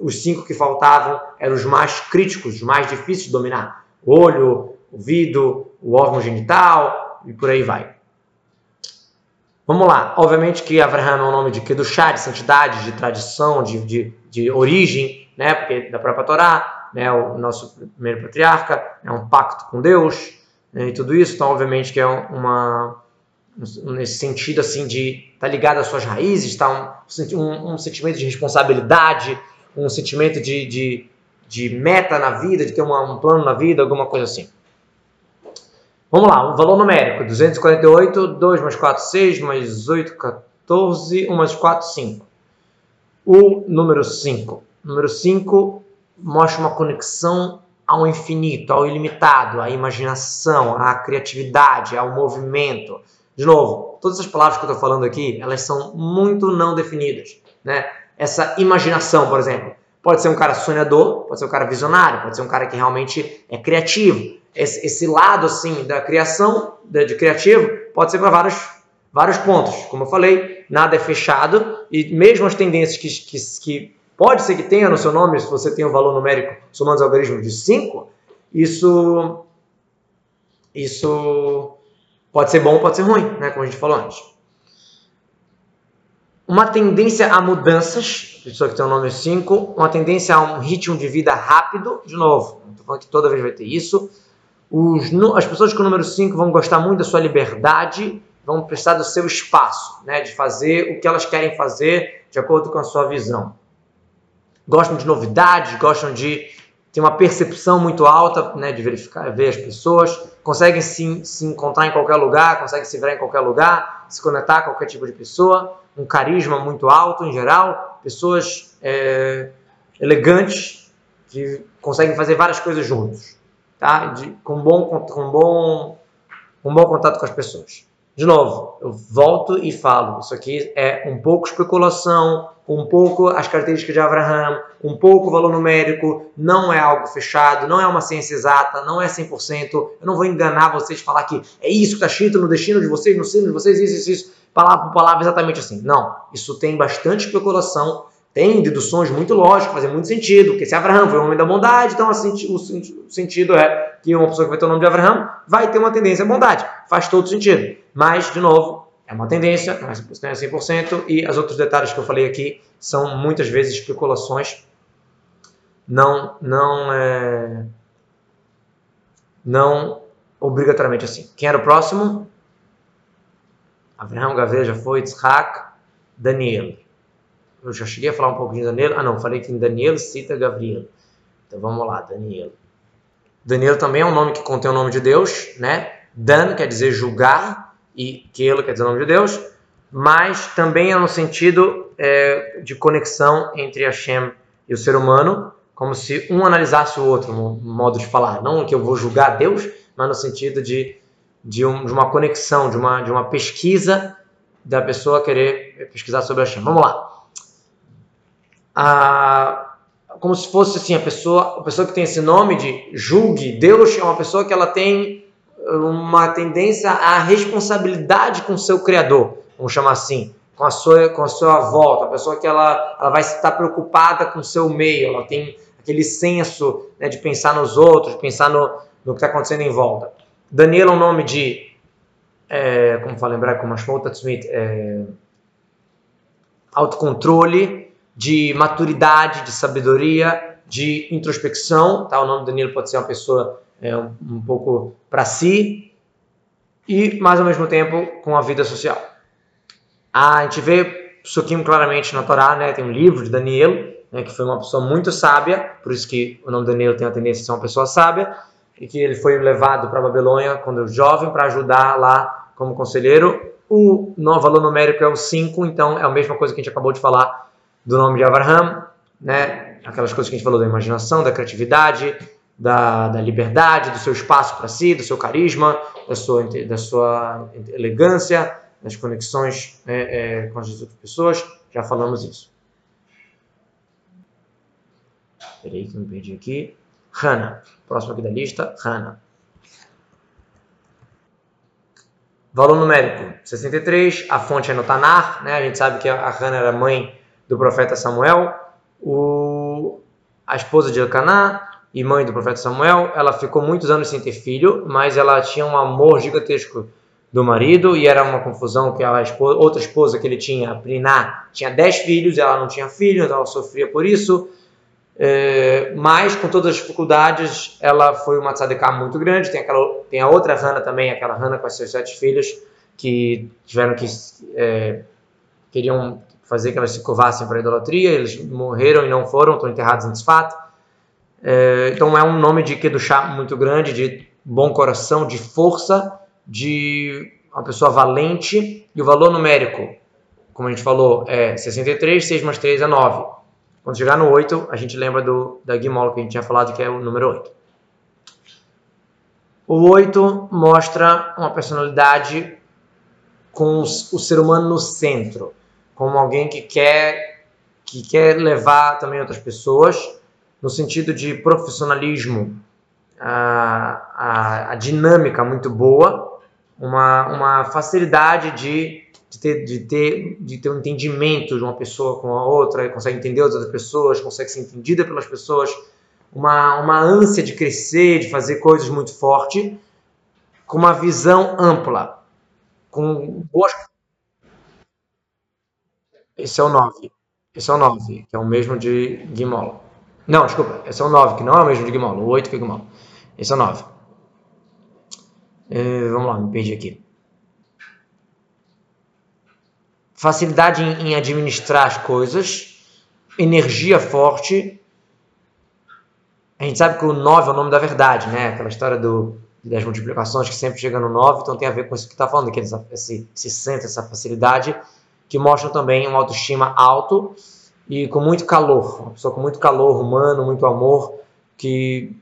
Os cinco que faltavam eram os mais críticos, os mais difíceis de dominar: olho, ouvido, o órgão genital e por aí vai. Vamos lá. Obviamente que Abraham é um nome de Kedushá, de santidade, de tradição, de, de, de origem, né? porque da própria Torá, né? o nosso primeiro patriarca, é um pacto com Deus né? e tudo isso. Então, obviamente que é uma nesse sentido assim de tá ligado às suas raízes, tá um, um, um, sentimento de responsabilidade, um sentimento de, de, de meta na vida, de ter uma, um plano na vida, alguma coisa assim. Vamos lá, o valor numérico, 248, 2 mais 4, 6, mais 8, 14, 1 mais 4, 5. O número 5. Número 5 mostra uma conexão ao infinito, ao ilimitado, à imaginação, à criatividade, ao movimento, de novo, todas as palavras que eu estou falando aqui, elas são muito não definidas. Né? Essa imaginação, por exemplo, pode ser um cara sonhador, pode ser um cara visionário, pode ser um cara que realmente é criativo. Esse, esse lado assim da criação, de, de criativo, pode ser para vários, vários pontos. Como eu falei, nada é fechado e mesmo as tendências que, que, que pode ser que tenha no seu nome, se você tem um valor numérico somando os algoritmos de 5, isso, isso Pode ser bom, pode ser ruim, né? como a gente falou antes. Uma tendência a mudanças, pessoa que tem o nome 5, uma tendência a um ritmo de vida rápido, de novo, estou falando que toda vez vai ter isso. Os, as pessoas com o número 5 vão gostar muito da sua liberdade, vão precisar do seu espaço, né? de fazer o que elas querem fazer de acordo com a sua visão. Gostam de novidades, gostam de ter uma percepção muito alta né, de verificar, ver as pessoas, conseguem se, se encontrar em qualquer lugar, conseguem se ver em qualquer lugar, se conectar a qualquer tipo de pessoa, um carisma muito alto em geral, pessoas é, elegantes que conseguem fazer várias coisas juntos, tá? De, com, bom, com, bom, com bom contato com as pessoas. De novo, eu volto e falo, isso aqui é um pouco especulação, um pouco as características de Abraham, um pouco o valor numérico, não é algo fechado, não é uma ciência exata, não é 100%. Eu não vou enganar vocês falar que é isso que está escrito no destino de vocês, no signo de vocês, isso, isso, isso, palavra por palavra, exatamente assim. Não, isso tem bastante especulação, tem deduções muito lógicas, fazem muito sentido, porque se Abraão foi o homem da bondade, então assim, o sentido é que uma pessoa que vai ter o nome de Abraão vai ter uma tendência à bondade. Faz todo sentido. Mas, de novo, é uma tendência, não é 100%, e os outros detalhes que eu falei aqui são muitas vezes especulações, não, não, é, não obrigatoriamente assim. Quem era o próximo? Gabriel já foi, Yitzhak, Daniel. Eu já cheguei a falar um pouco de Daniel. Ah, não, falei que em Daniel cita Gabriel. Então vamos lá, Daniel. Daniel também é um nome que contém o nome de Deus, né? Dan quer dizer julgar e Kelo quer dizer o nome de Deus, mas também é no sentido é, de conexão entre Hashem e o ser humano, como se um analisasse o outro, no modo de falar. Não que eu vou julgar Deus, mas no sentido de, de, um, de uma conexão, de uma, de uma pesquisa da pessoa querer pesquisar sobre Hashem. Vamos lá a, como se fosse assim, a pessoa, a pessoa que tem esse nome de julgue Deus é uma pessoa que ela tem uma tendência à responsabilidade com o seu criador, vamos chamar assim, com a sua com a sua volta, a pessoa que ela, ela vai estar preocupada com o seu meio, ela tem aquele senso né, de pensar nos outros, pensar no, no que está acontecendo em volta. Danilo é um nome de, é, como fala lembrar como Ashmota Smith, é, autocontrole, de maturidade, de sabedoria, de introspecção. Tá? O nome Danilo pode ser uma pessoa é, um, um pouco para si e, mas ao mesmo tempo, com a vida social. Ah, a gente vê Sukim claramente na Torá, né? tem um livro de Daniel, né, que foi uma pessoa muito sábia, por isso que o nome Daniel tem a tendência a ser uma pessoa sábia, e que ele foi levado para Babilônia quando jovem para ajudar lá como conselheiro. O valor numérico é o 5, então é a mesma coisa que a gente acabou de falar do nome de Abraham, né? aquelas coisas que a gente falou da imaginação, da criatividade, da, da liberdade, do seu espaço para si, do seu carisma, da sua, da sua elegância, das conexões é, é, com as outras pessoas. Já falamos isso. Peraí que eu me perdi aqui. Hana. Próximo aqui da lista, Hana. Valor numérico, 63. A fonte é no Tanar. Né? A gente sabe que a Hana era mãe do profeta Samuel. O, a esposa de Elcaná e mãe do profeta Samuel. Ela ficou muitos anos sem ter filho, mas ela tinha um amor gigantesco do marido e era uma confusão que a esposa, outra esposa que ele tinha, Priná, tinha 10 filhos e ela não tinha filho, então ela sofria por isso. É, mas com todas as dificuldades, ela foi uma tzadeká muito grande. Tem, aquela, tem a outra Hana também, aquela Hana com as seus sete filhos, que tiveram que. É, queriam fazer que elas se curvassem para a idolatria. Eles morreram e não foram, estão enterrados em Tzfat. É, então é um nome de Kedushá muito grande, de bom coração, de força, de uma pessoa valente. E o valor numérico, como a gente falou, é 63, 6 mais 3 é 9. Quando chegar no 8, a gente lembra do, da Gimol que a gente tinha falado, que é o número 8. O 8 mostra uma personalidade com o ser humano no centro, como alguém que quer, que quer levar também outras pessoas, no sentido de profissionalismo, a, a, a dinâmica muito boa, uma, uma facilidade de de ter, de ter, de ter um entendimento de uma pessoa com a outra, consegue entender as outras pessoas, consegue ser entendida pelas pessoas, uma, uma ânsia de crescer, de fazer coisas muito forte, com uma visão ampla, com boas... Esse é o 9. Esse é o 9, que é o mesmo de Guimola. Não, desculpa, esse é o 9, que não é o mesmo de Guimola, o 8 que é Guimola. Esse é o 9. É, vamos lá, me perdi aqui. Facilidade em, em administrar as coisas, energia forte. A gente sabe que o 9 é o nome da verdade, né? Aquela história do, das multiplicações que sempre chega no 9, então tem a ver com isso que está falando, que eles esse, se sentem essa facilidade, que mostram também uma autoestima alto e com muito calor, uma pessoa com muito calor humano, muito amor, que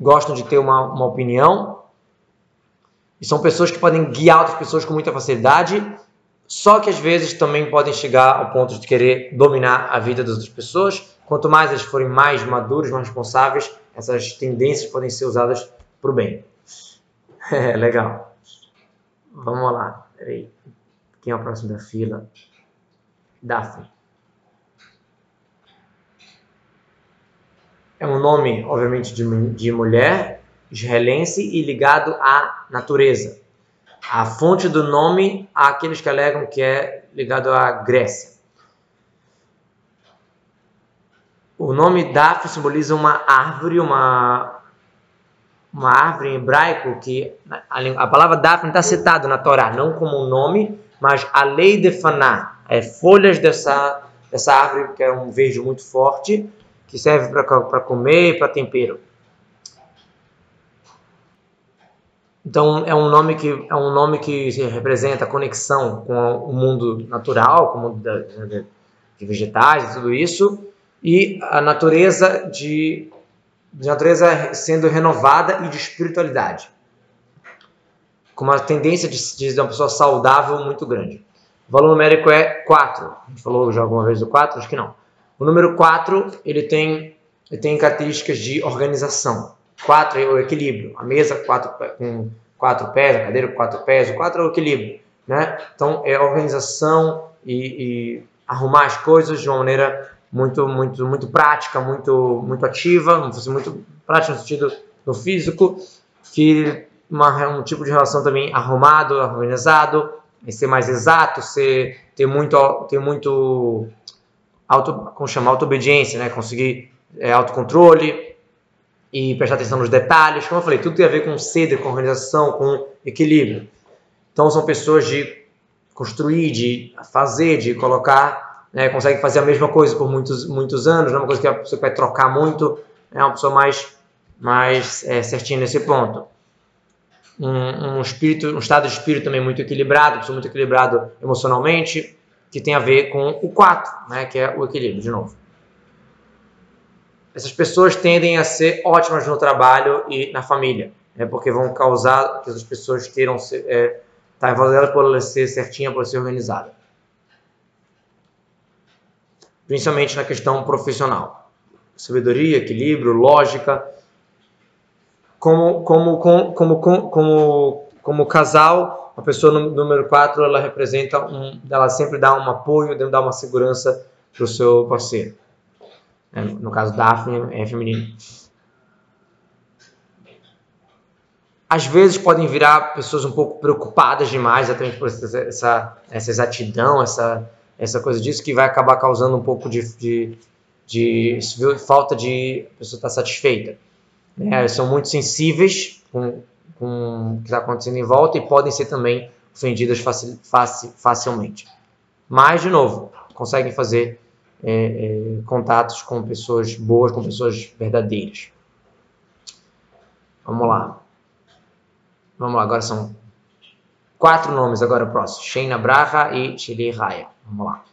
gostam de ter uma, uma opinião, e são pessoas que podem guiar outras pessoas com muita facilidade só que às vezes também podem chegar ao ponto de querer dominar a vida das outras pessoas. Quanto mais eles forem mais maduros, mais responsáveis, essas tendências podem ser usadas para o bem. É, legal. Vamos lá. Peraí. Quem é o próximo da fila? Daphne. É um nome, obviamente, de, de mulher israelense e ligado à natureza a fonte do nome àqueles que alegam que é ligado à Grécia. O nome Daf simboliza uma árvore, uma, uma árvore em hebraico que a, a palavra Daf está citada na Torá, não como um nome, mas a lei de Faná, é folhas dessa, dessa árvore que é um verde muito forte, que serve para comer e para tempero. Então é um nome que é um nome que representa a conexão com o mundo natural, com o mundo de, de vegetais tudo isso, e a natureza de, de natureza sendo renovada e de espiritualidade, com uma tendência de, de uma pessoa saudável muito grande. O valor numérico é 4. A gente falou já alguma vez do 4? Acho que não. O número 4 ele tem, ele tem características de organização. Quatro é o equilíbrio. A mesa quatro, com quatro pés, a cadeira com quatro pés, o quatro é o equilíbrio. Né? Então, é organização e, e arrumar as coisas de uma maneira muito, muito, muito prática, muito, muito ativa, muito prática no sentido do físico, que uma, um tipo de relação também arrumado, organizado, ser mais exato, ser, ter muito, ter muito auto, como chama, auto-obediência, né? conseguir é, autocontrole e prestar atenção nos detalhes. Como eu falei, tudo tem a ver com ceder, com organização, com equilíbrio. Então são pessoas de construir, de fazer, de colocar, né? consegue fazer a mesma coisa por muitos, muitos anos, não é uma coisa que a pessoa vai trocar muito, é uma pessoa mais, mais é, certinha nesse ponto. Um, um, espírito, um estado de espírito também muito equilibrado, pessoa muito equilibrado emocionalmente, que tem a ver com o 4, né, que é o equilíbrio, de novo. Essas pessoas tendem a ser ótimas no trabalho e na família, né, porque vão causar que as pessoas ser, é, tá valendo por ela ser certinha, por ser organizada. Principalmente na questão profissional. Sabedoria, equilíbrio, lógica. Como, como, como, como, como, como casal, a pessoa número 4, ela representa um, ela sempre dá um apoio, dá uma segurança para o seu parceiro. É, no caso, Daphne é feminino. Às vezes podem virar pessoas um pouco preocupadas demais, exatamente por essa, essa exatidão, essa, essa coisa disso, que vai acabar causando um pouco de, de, de falta de a pessoa estar satisfeita. É, são muito sensíveis com, com o que está acontecendo em volta e podem ser também ofendidas facil, facil, facilmente. Mas, de novo, conseguem fazer é, é, contatos com pessoas boas, com pessoas verdadeiras. Vamos lá. Vamos lá, agora são quatro nomes agora próximo. Sheina Braha e Shili Raya. Vamos lá.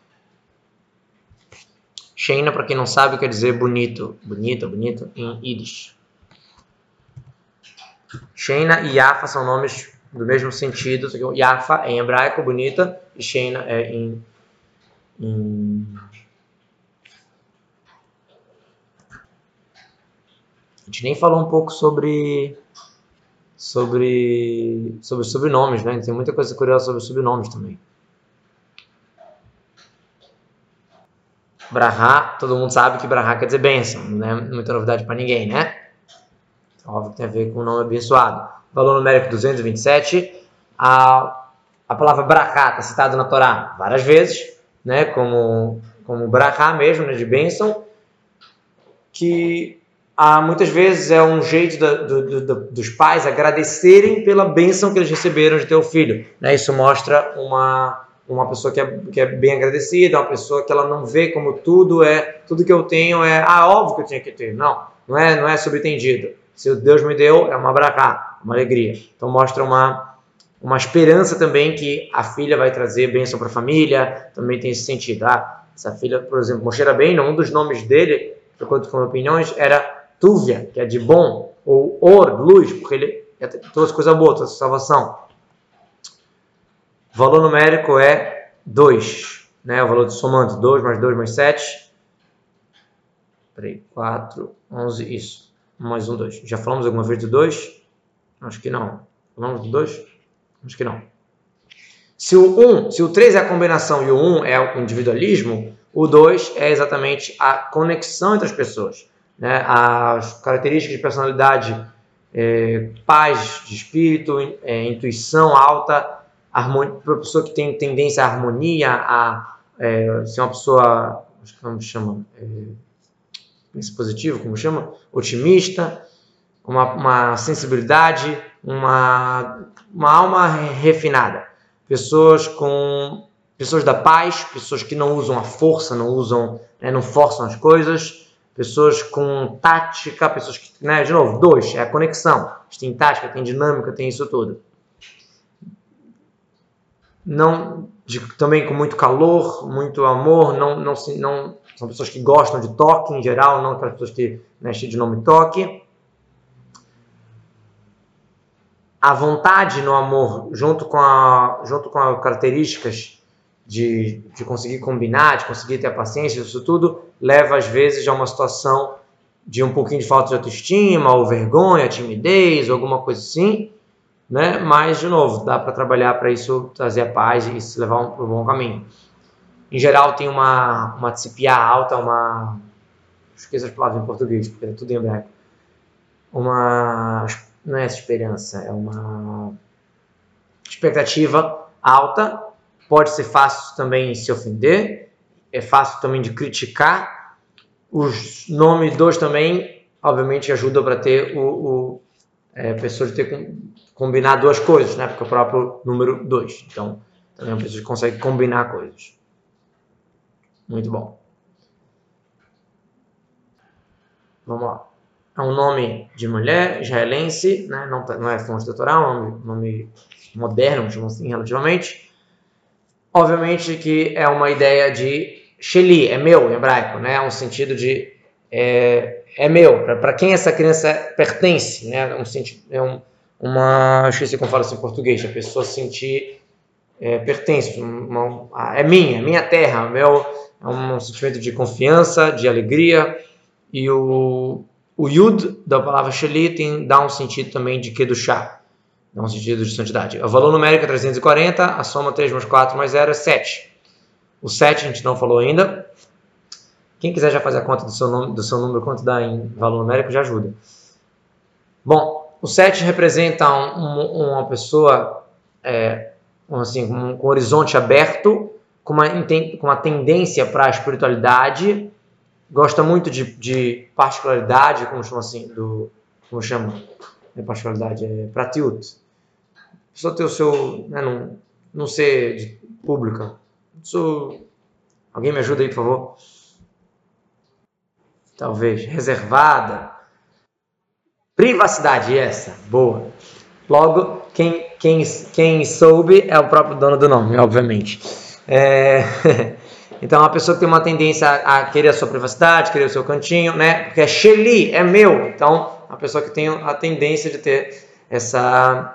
Sheina, para quem não sabe, quer dizer bonito, bonito, bonito em Yiddish. Sheina e Yafa são nomes do mesmo sentido. Yafa é em hebraico, bonita, e Sheina é em, em... A gente nem falou um pouco sobre sobre sobre sobrenomes, né? Tem muita coisa curiosa sobre sobrenomes também. Brahá, todo mundo sabe que Brahá quer dizer bênção, não é muita novidade para ninguém, né? óbvio que tem a ver com o nome abençoado. Valor numérico 227. A, a palavra brachá está citada na Torá várias vezes, né, como, como brachá mesmo, né, de bênção, que há, muitas vezes é um jeito da, do, do, dos pais agradecerem pela bênção que eles receberam de ter o filho. Né? Isso mostra uma, uma pessoa que é, que é bem agradecida, uma pessoa que ela não vê como tudo é, tudo que eu tenho é, ah, óbvio que eu tinha que ter. Não, não é, não é subentendido. Se Deus me deu, é uma brachá, uma alegria. Então mostra uma, uma esperança também que a filha vai trazer bênção para a família, também tem esse sentido. Ah, essa filha, por exemplo, Moshe bem, um dos nomes dele, de acordo com opiniões, era Tuvia, que é de bom, ou Or, luz, porque ele trouxe coisa boa, trouxe salvação. O valor numérico é 2, né? o valor de somando, 2 mais 2 mais 7. Peraí, 4, 11, isso mais um 2. Já falamos alguma vez do 2? Acho que não. Falamos do 2? Acho que não. Se o 1, um, se o 3 é a combinação e o 1 um é o individualismo, o 2 é exatamente a conexão entre as pessoas. Né? As características de personalidade, é, paz de espírito, é, intuição alta, para pessoa que tem tendência à harmonia, a é, ser uma pessoa, como chama, é, positivo, como chama, otimista, uma, uma sensibilidade, uma, uma alma refinada. Pessoas com pessoas da paz, pessoas que não usam a força, não usam, né, não forçam as coisas, pessoas com tática, pessoas que, né, de novo, dois, é a conexão. Tem tática, tem dinâmica, tem isso tudo. Não, de, também com muito calor, muito amor, não, não, não são pessoas que gostam de toque em geral, não aquelas pessoas que mexem de nome toque. A vontade no amor, junto com, a, junto com as características de, de conseguir combinar, de conseguir ter a paciência, isso tudo leva às vezes a uma situação de um pouquinho de falta de autoestima, ou vergonha, timidez, alguma coisa assim, né? Mas, de novo, dá para trabalhar para isso trazer a paz e se levar para um bom caminho. em geral tem uma, uma tzipia alta, uma. Esqueço as palavras em português, porque é tudo em hebraico. Uma. Não é essa esperança, é uma expectativa alta. Pode ser fácil também se ofender, é fácil também de criticar. Os nomes dos também, obviamente, ajudam para ter o, o é, pessoa de ter combinar duas coisas, né? Porque é o próprio número 2. Então, também a pessoa consegue combinar coisas. Muito bom. Vamos lá. É um nome de mulher israelense, né? não, tá, não é fonte doutoral, é um nome, nome moderno, chamamos assim, relativamente. Obviamente que é uma ideia de Sheli, é meu em hebraico, né? É um sentido de é, é meu, para quem essa criança pertence, né? Um sentido, é um, uma, esqueci como fala isso em português, a pessoa sentir é, pertence, uma, é minha, minha terra, meu, é um sentimento de confiança, de alegria, e o, o Yud da palavra Sheli tem, dá um sentido também de Kedushá, um sentido de santidade. O valor numérico é 340, a soma 3 mais 4 mais 0 é 7. O 7 a gente não falou ainda. Quem quiser já fazer a conta do seu, nome, do seu número, quanto dá em valor numérico, já ajuda. Bom, o 7 representa um, um, uma pessoa é, assim, com, com um horizonte aberto, com uma, com uma tendência para a espiritualidade, gosta muito de, de particularidade, como chama assim, do, como chama, é particularidade, é pratiut. A pessoa ter o seu, né, não, não ser pública. Sou, alguém me ajuda aí, por favor? Talvez, reservada. Privacidade, essa, boa. Logo, quem, quem, quem soube é o próprio dono do nome, obviamente. É... Então, a pessoa que tem uma tendência a querer a sua privacidade, querer o seu cantinho, né? Porque é Sheli, é meu. Então, a pessoa que tem a tendência de ter essa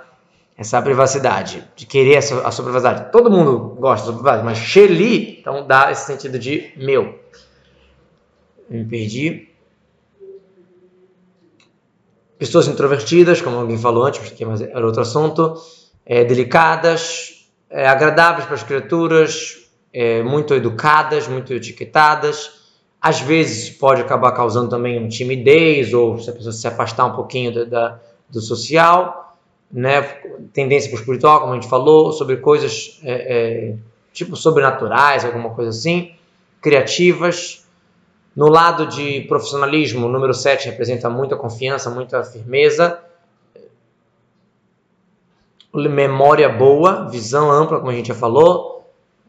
essa privacidade, de querer a sua, a sua privacidade. Todo mundo gosta da sua privacidade, mas Sheli, então dá esse sentido de meu. Me perdi. Pessoas introvertidas, como alguém falou antes, porque era outro assunto, é, delicadas, é, agradáveis para as criaturas, é, muito educadas, muito etiquetadas. Às vezes pode acabar causando também uma timidez ou se a pessoa se afastar um pouquinho da, da do social, né? Tendência para o espiritual, como a gente falou, sobre coisas é, é, tipo sobrenaturais, alguma coisa assim, criativas. No lado de profissionalismo, o número 7 representa muita confiança, muita firmeza, memória boa, visão ampla, como a gente já falou,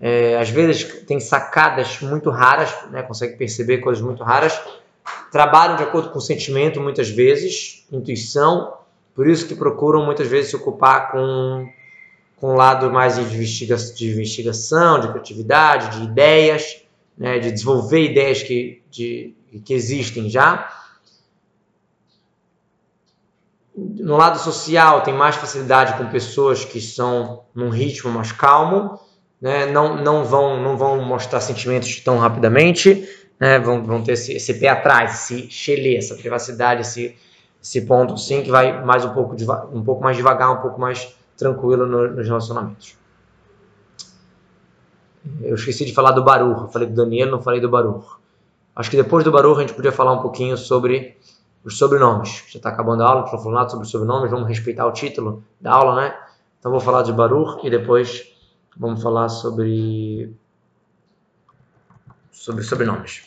é, às vezes tem sacadas muito raras, né, consegue perceber coisas muito raras, trabalham de acordo com o sentimento muitas vezes, intuição, por isso que procuram muitas vezes se ocupar com, com um lado mais de, investiga de investigação, de criatividade, de ideias, né, de desenvolver ideias que, de, que existem já. No lado social, tem mais facilidade com pessoas que são num ritmo mais calmo, né, não, não, vão, não vão mostrar sentimentos tão rapidamente, né, vão, vão ter esse, esse pé atrás, esse xelê, essa privacidade, esse, esse ponto sim que vai mais um pouco, um pouco mais devagar, um pouco mais tranquilo no, nos relacionamentos. Eu esqueci de falar do Baruch, falei do Daniel, não falei do Baruch. Acho que depois do Baruch a gente podia falar um pouquinho sobre os sobrenomes. Já está acabando a aula, estou falando sobre os sobrenomes, vamos respeitar o título da aula, né? Então vou falar de Baruch e depois vamos falar sobre sobre sobrenomes.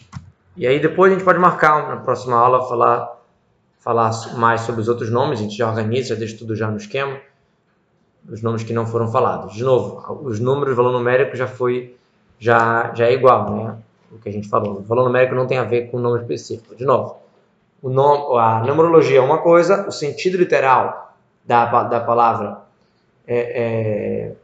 E aí depois a gente pode marcar na próxima aula falar falar mais sobre os outros nomes, a gente já organiza, já deixa tudo já no esquema. Os nomes que não foram falados. De novo, os números, o valor numérico já foi já já é igual, né? O que a gente falou. O valor numérico não tem a ver com o nome específico. De novo, o nome, a numerologia é uma coisa, o sentido literal da, da palavra é, é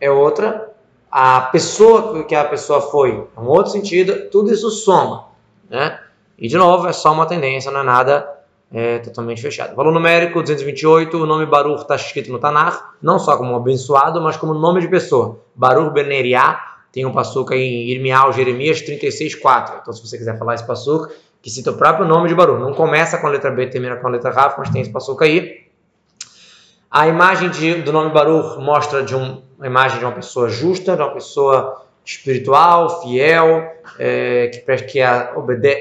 é outra, a pessoa que a pessoa foi é um outro sentido, tudo isso soma, né? E de novo, é só uma tendência, não é nada é, totalmente fechado. Valor numérico 228, o nome Baruch está escrito no Tanar, não só como abençoado, mas como nome de pessoa. Baruch Beneriá, tem um passuca em Irmial, Jeremias 36,4. Então, se você quiser falar esse passuca, que cita o próprio nome de Baruch. Não começa com a letra B, termina com a letra Raf, mas tem esse passuca aí. A imagem de, do nome Baruch mostra de um, uma imagem de uma pessoa justa, de uma pessoa espiritual, fiel, é, que, que é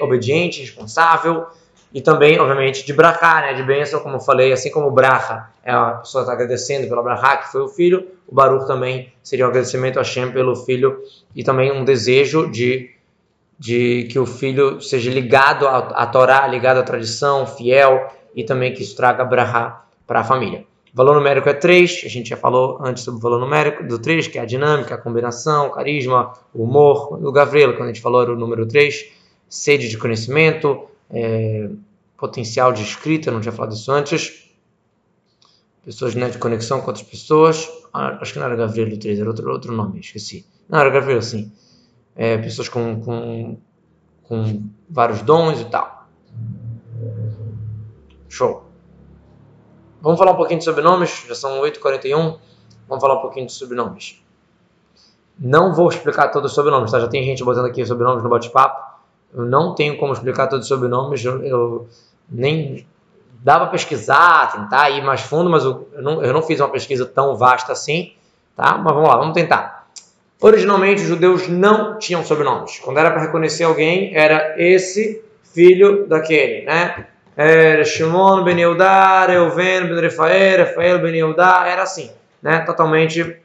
obediente, responsável, e também, obviamente, de brachá, né, de bênção, como eu falei, assim como bracha é a pessoa está agradecendo pela brachá, que foi o filho, o baruch também seria um agradecimento a Hashem pelo filho e também um desejo de, de que o filho seja ligado à, à Torá, ligado à tradição, fiel, e também que isso traga brachá para a família. Valor numérico é 3, a gente já falou antes sobre o valor numérico do 3, que é a dinâmica, a combinação, o carisma, o humor. O Gavrilo, quando a gente falou, era o número 3, sede de conhecimento, é, potencial de escrita, não tinha falado isso antes. Pessoas né, de conexão com outras pessoas. Ah, acho que não era Gavrilo 3, era outro, outro nome, esqueci. Não, era Gavrilo, sim. É, pessoas com, com, com vários dons e tal. Show. Vamos falar um pouquinho de sobrenomes, já são 8h41. Vamos falar um pouquinho de sobrenomes. Não vou explicar todos os sobrenomes, tá? Já tem gente botando aqui sobrenomes no bate-papo. Eu não tenho como explicar todos os sobrenomes. Eu, eu nem dá para pesquisar, tentar ir mais fundo, mas eu, não, eu não fiz uma pesquisa tão vasta assim, tá? Mas vamos lá, vamos tentar. Originalmente, os judeus não tinham sobrenomes. Quando era para reconhecer alguém, era esse filho daquele, né? Shimon ben Yehudá, Reuven ben Refael, Rafael ben Yehudá, era assim, né? Totalmente,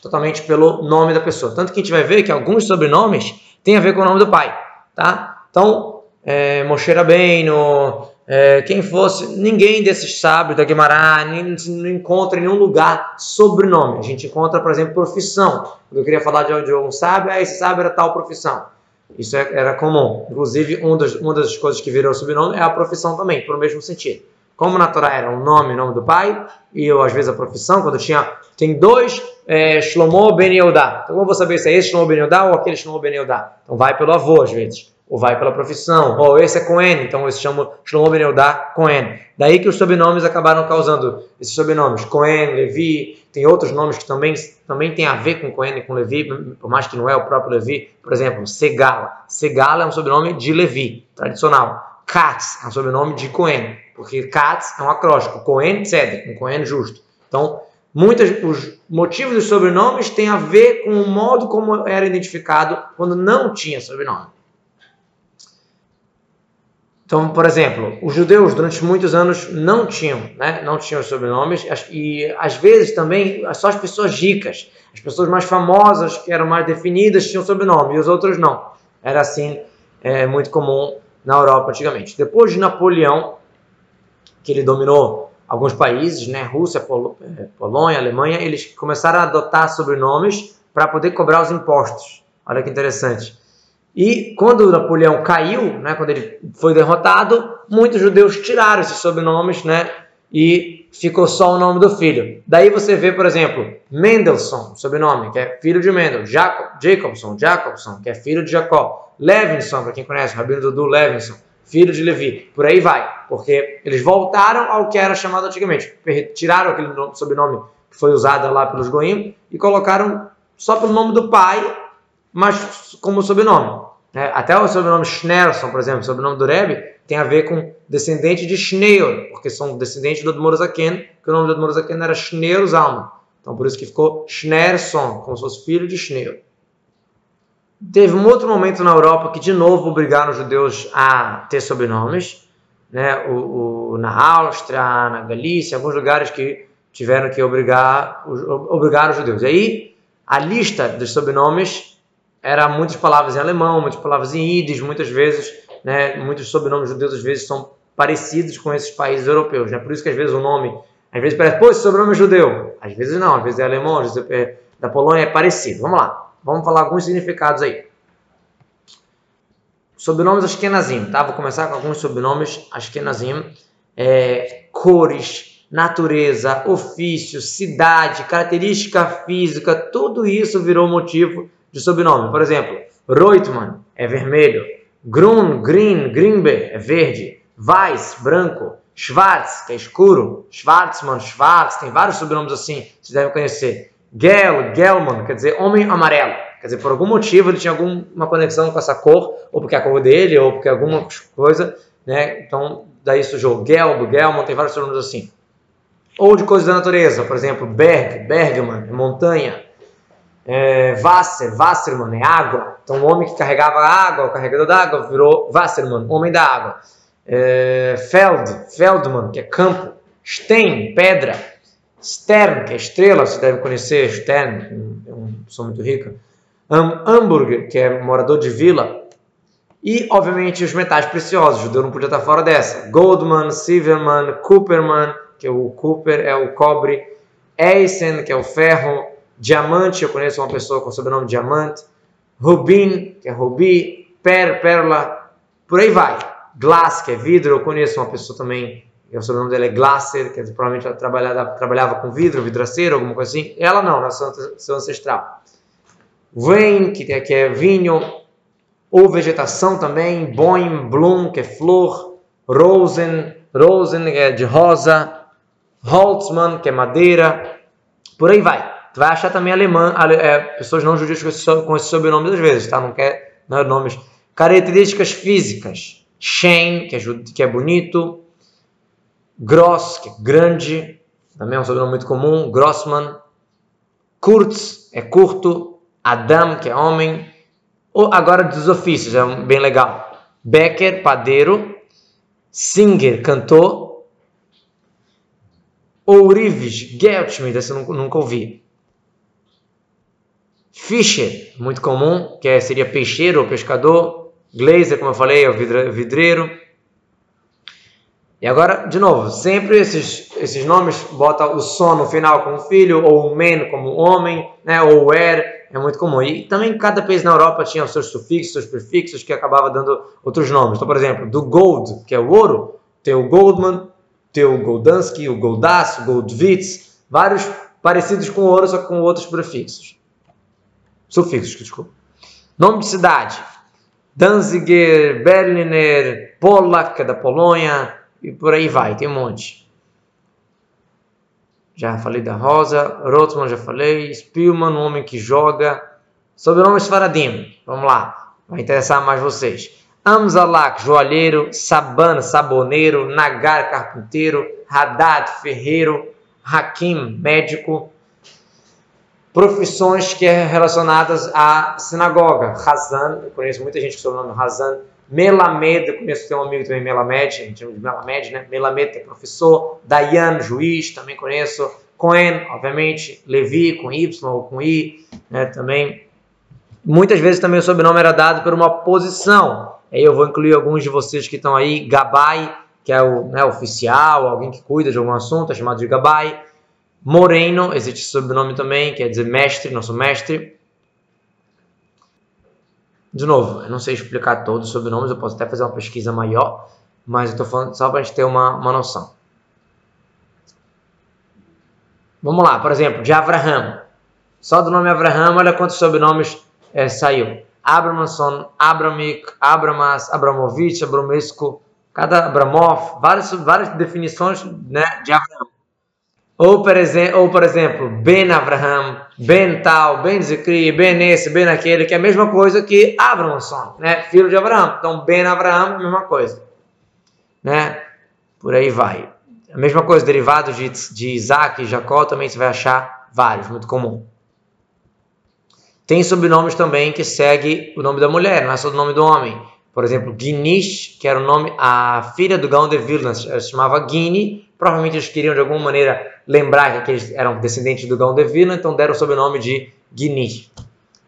totalmente pelo nome da pessoa. Tanto que a gente vai ver que alguns sobrenomes têm a ver com o nome do pai, tá? Então, é, Moshe Rabbeinu, é, quem fosse, ninguém desses sábios da Guimarães não encontra em nenhum lugar sobrenome. A gente encontra, por exemplo, profissão. Eu queria falar de, um sábio, ah, esse sábio era tal profissão. Isso é, era comum. Inclusive, um uma das coisas que virou sobrenome é a profissão também, por o mesmo sentido. Como na Torá era o nome, nome do pai, e eu, às vezes a profissão, quando tinha. Tem dois é, Shlomo Ben Yehudá. Então, como eu vou saber se é esse Shlomo Ben Yehudá ou aquele Shlomo Ben Yehudá? Então, vai pelo avô, às vezes. Ou vai pela profissão. Ou esse é Cohen, então esse chama Shlomo Yehudá Cohen. Daí que os sobrenomes acabaram causando esses sobrenomes. Cohen, Levi, tem outros nomes que também, também tem a ver com Cohen e com Levi, por mais que não é o próprio Levi. Por exemplo, Segala. Segala é um sobrenome de Levi, tradicional. Katz é um sobrenome de Cohen, porque Katz é um acróstico. Cohen Tzedek, um Cohen justo. Então, muitos os motivos dos sobrenomes têm a ver com o modo como era identificado quando não tinha sobrenome. Então, por exemplo, os judeus durante muitos anos não tinham, né, não tinham sobrenomes e às vezes também só as pessoas ricas, as pessoas mais famosas que eram mais definidas tinham sobrenome e os outros não. Era assim é, muito comum na Europa antigamente. Depois de Napoleão, que ele dominou alguns países, né, Rússia, Pol é, Polônia, Alemanha, eles começaram a adotar sobrenomes para poder cobrar os impostos. Olha que interessante. E quando Napoleão caiu, né, quando ele foi derrotado, muitos judeus tiraram esses sobrenomes, né, e ficou só o nome do filho. Daí você vê, por exemplo, Mendelssohn, sobrenome, que é filho de Mendel, Jacob, Jacobson, Jacobson, que é filho de Jacó, Levinson, para quem conhece, Rabino Dudu Levinson, filho de Levi. Por aí vai, porque eles voltaram ao que era chamado antigamente. Tiraram aquele sobrenome que foi usado lá pelos Goim e colocaram só pelo nome do pai mas como sobrenome. Né? Até o sobrenome Schneerson, por exemplo, o sobrenome do Rebbe, tem a ver com descendente de Schneur, porque são descendentes do Admorazaken, que o nome do Admorazaken era Schneur Zalman. Então por isso que ficou Schneerson, como se fosse filho de Schneur. Teve um outro momento na Europa que de novo obrigaram os judeus a ter sobrenomes, né? o, o na Áustria, na Galícia, alguns lugares que tiveram que obrigar, obrigar os judeus. E aí a lista dos sobrenomes era muitas palavras em alemão, muitas palavras em ídis, muitas vezes, né, muitos sobrenomes judeus às vezes são parecidos com esses países europeus, né? Por isso que às vezes o nome, às vezes parece, pô, esse sobrenome é judeu. Às vezes não, às vezes é alemão, às vezes é da Polônia, é parecido. Vamos lá, vamos falar alguns significados aí. Sobrenomes Ashkenazim, tá? Vou começar com alguns sobrenomes Ashkenazim. É, cores, natureza, ofício, cidade, característica física, tudo isso virou motivo de sobrenome. Por exemplo, Reutemann é vermelho, Grun, Green, Greenberg é verde, Weiss, branco, Schwarz, que é escuro, Schwarzmann, Schwarz, tem vários sobrenomes assim, vocês devem conhecer. Gel, Gelman, quer dizer homem amarelo. Quer dizer, por algum motivo ele tinha alguma conexão com essa cor, ou porque é a cor dele, ou porque alguma coisa, né? Então, daí surgiu Gelb, Gelman, tem vários sobrenomes assim. Ou de coisas da natureza, por exemplo, Berg, Bergman, montanha. É, Wasser, Wasserman é água. Então, o homem que carregava água, o carregador d'água, virou Wasserman, homem da água. É, Feld, Feldman, que é campo. Stein, pedra. Stern, que é estrela, você deve conhecer. Stern, é uma pessoa muito rica. Um, Hamburger, que é morador de vila. E, obviamente, os metais preciosos. O judeu não podia estar fora dessa. Goldman, Silverman, Cooperman, que é o Cooper é o cobre. Eisen, que é o ferro. Diamante, eu conheço uma pessoa com o sobrenome Diamante. Rubin, que é rubi. Per, pérola. Por aí vai. Glass, que é vidro, eu conheço uma pessoa também, o sobrenome dela é Glasser, que provavelmente ela trabalhava, trabalhava com vidro, vidraceiro, alguma coisa assim. Ela não, nasceu seu ancestral. Wein, que é, que é vinho, ou vegetação também, Boim, Bloom, que é flor, Rosen, Rosen, que é de rosa, Holtzmann, que é madeira, por aí vai. Tu vai achar também alemã, é, pessoas não judias com esse, sobrenome às vezes, tá? Não quer não é nomes. Características físicas. Shane, que é, que é bonito. Gross, que é grande. Também é um sobrenome muito comum. Grossman. Kurz, é curto. Adam, que é homem. Ou agora dos ofícios, é bem legal. Becker, padeiro. Singer, cantor. Ourives, Geltschmidt, essa eu nunca ouvi. Fischer, muito comum, que é, seria peixeiro ou pescador. Glazer, como eu falei, é o vidreiro. E agora, de novo, sempre esses, esses nomes botam o son no final como filho, ou o men como homem, né, ou er, é muito comum. E também cada país na Europa tinha os seus sufixos, seus prefixos, que acabava dando outros nomes. Então, por exemplo, do gold, que é o ouro, tem o Goldman, tem o Goldansky, o Goldas, o Goldwitz, vários parecidos com ouro, só com outros prefixos. Sufixos, desculpa. Nome de cidade. Danziger, Berliner, Polak, que é da Polônia, e por aí vai, tem um monte. Já falei da Rosa, Rothman já falei, Spielman, um homem que joga. Sobrenome Faradim, vamos lá, vai interessar mais vocês. Amzalak, joalheiro, Saban, saboneiro, Nagar, carpinteiro, Haddad, ferreiro, Hakim, médico, profissões que é relacionadas à sinagoga. Hazan, eu conheço muita gente que o nome Hazan. Melamed, eu conheço tem um amigo também Melamed, a gente chama de Melamed, né? Melamed é professor. Dayan, juiz, também conheço. Cohen, obviamente. Levi, com Y ou com I, né? Também. Muitas vezes também o sobrenome era dado por uma posição. Aí eu vou incluir alguns de vocês que estão aí. Gabai, que é o né, oficial, alguém que cuida de algum assunto, é chamado de Gabai. Moreno, existe sobrenome também, quer dizer mestre, nosso mestre. De novo, eu não sei explicar todos os sobrenomes, eu posso até fazer uma pesquisa maior, mas eu estou falando só para a gente ter uma, uma noção. Vamos lá, por exemplo, de Abraham. Só do nome Abraham, olha quantos sobrenomes é, saiu. Abrahamson, Abramik, Abramas, Abramovich, Abramesco, cada Abramov, várias, várias definições né, de Abraham. Ou por, exemplo, ou, por exemplo, Ben Abraham, Ben tal, Ben Zikri, Ben esse, Ben aquele, que é a mesma coisa que Abramson, né? filho de Abraão. Então, Ben Abraham, a mesma coisa. Né? Por aí vai. A mesma coisa, derivado de, de Isaac e Jacó, também você vai achar vários, muito comum. Tem sobrenomes também que segue o nome da mulher, não é só o nome do homem. Por exemplo, Guinish, que era o nome, a filha do Gaon de Vilna, ela se chamava Guini, provavelmente eles queriam de alguma maneira lembrar que eles eram descendentes do Gaon de Vilna, então deram o sobrenome de Guinish.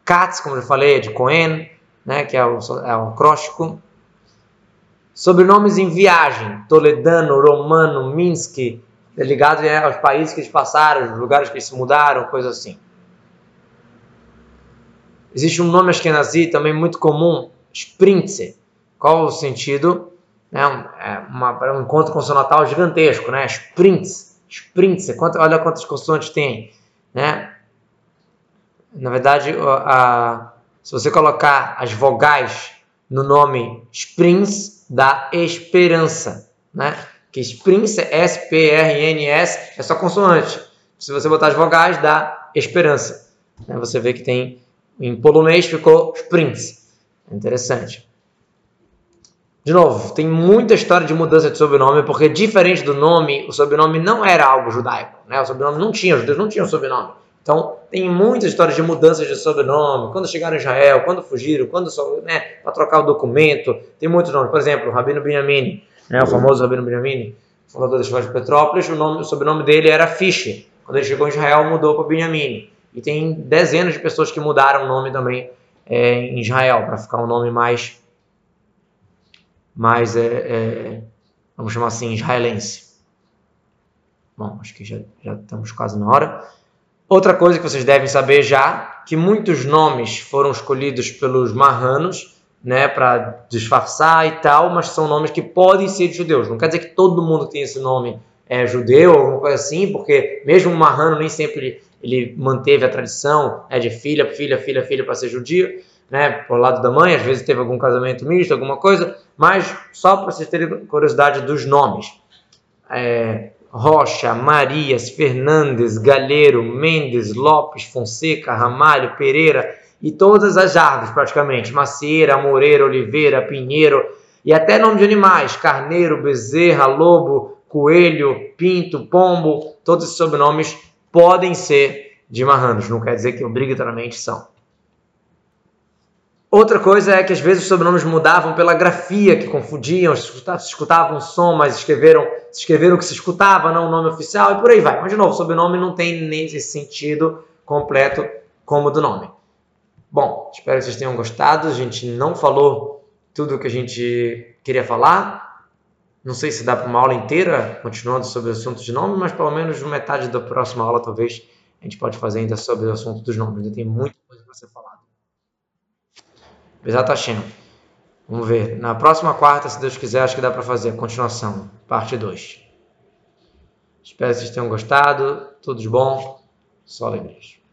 Katz, como eu falei, é de Cohen, né, que é o, é o acróstico. Sobrenomes em viagem, Toledano, Romano, Minsk, ligado né, aos países que eles passaram, os lugares que eles se mudaram, coisa assim. Existe um nome ashkenazi também muito comum, Sprintze. Qual o sentido? É um, é uma, um encontro consonantal gigantesco, né? Sprints, sprints, quanto, olha quantas consoantes tem, né? Na verdade, a, se você colocar as vogais no nome sprints, dá esperança, né? Que sprints, S-P-R-N-S, é só consoante. Se você botar as vogais, dá esperança. Né? Você vê que tem, em polonês ficou sprints. Interessante. De novo, tem muita história de mudança de sobrenome, porque diferente do nome, o sobrenome não era algo judaico. Né? O sobrenome não tinha, os judeus não tinham sobrenome. Então, tem muitas histórias de mudanças de sobrenome, quando chegaram em Israel, quando fugiram, quando né, para trocar o documento, tem muitos nomes. Por exemplo, o Rabino Binyamin, né, o famoso Rabino Binyamin, fundador da escola de Petrópolis, o, nome, o sobrenome dele era Fischer. Quando ele chegou em Israel, mudou para Binyamin. E tem dezenas de pessoas que mudaram o nome também é, em Israel, para ficar um nome mais, mais é, é, vamos chamar assim, israelense. Bom, acho que já, já estamos quase na hora. Outra coisa que vocês devem saber já, que muitos nomes foram escolhidos pelos marranos, né, para disfarçar e tal, mas são nomes que podem ser de judeus. Não quer dizer que todo mundo que tem esse nome é judeu ou alguma coisa assim, porque mesmo o marrano nem sempre ele manteve a tradição é de filha, filha, filha, filha para ser judia, né, por lado da mãe, às vezes teve algum casamento misto, alguma coisa, mas só para vocês terem curiosidade dos nomes. É, Rocha, Marias, Fernandes, Galheiro, Mendes, Lopes, Fonseca, Ramalho, Pereira e todas as árvores praticamente, Macieira, Moreira, Oliveira, Pinheiro e até nome de animais, Carneiro, Bezerra, Lobo, Coelho, Pinto, Pombo, todos esses sobrenomes podem ser de marranos, não quer dizer que obrigatoriamente são. Outra coisa é que às vezes os sobrenomes mudavam pela grafia, que confundiam, se escutavam um som, mas escreveram, escreveram o que se escutava, não o nome oficial, e por aí vai. Mas, de novo, o sobrenome não tem nem esse sentido completo como o do nome. Bom, espero que vocês tenham gostado. A gente não falou tudo o que a gente queria falar. Não sei se dá para uma aula inteira, continuando sobre o assunto de nome, mas pelo menos metade da próxima aula, talvez, a gente pode fazer ainda sobre o assunto dos nomes. Ainda tem muita coisa para ser falada. Bezat Hashem. Vamos ver. Na próxima quarta, se Deus quiser, acho que dá para fazer a continuação, parte 2. Espero que vocês tenham gostado. Tudo de bom. Só alegrias.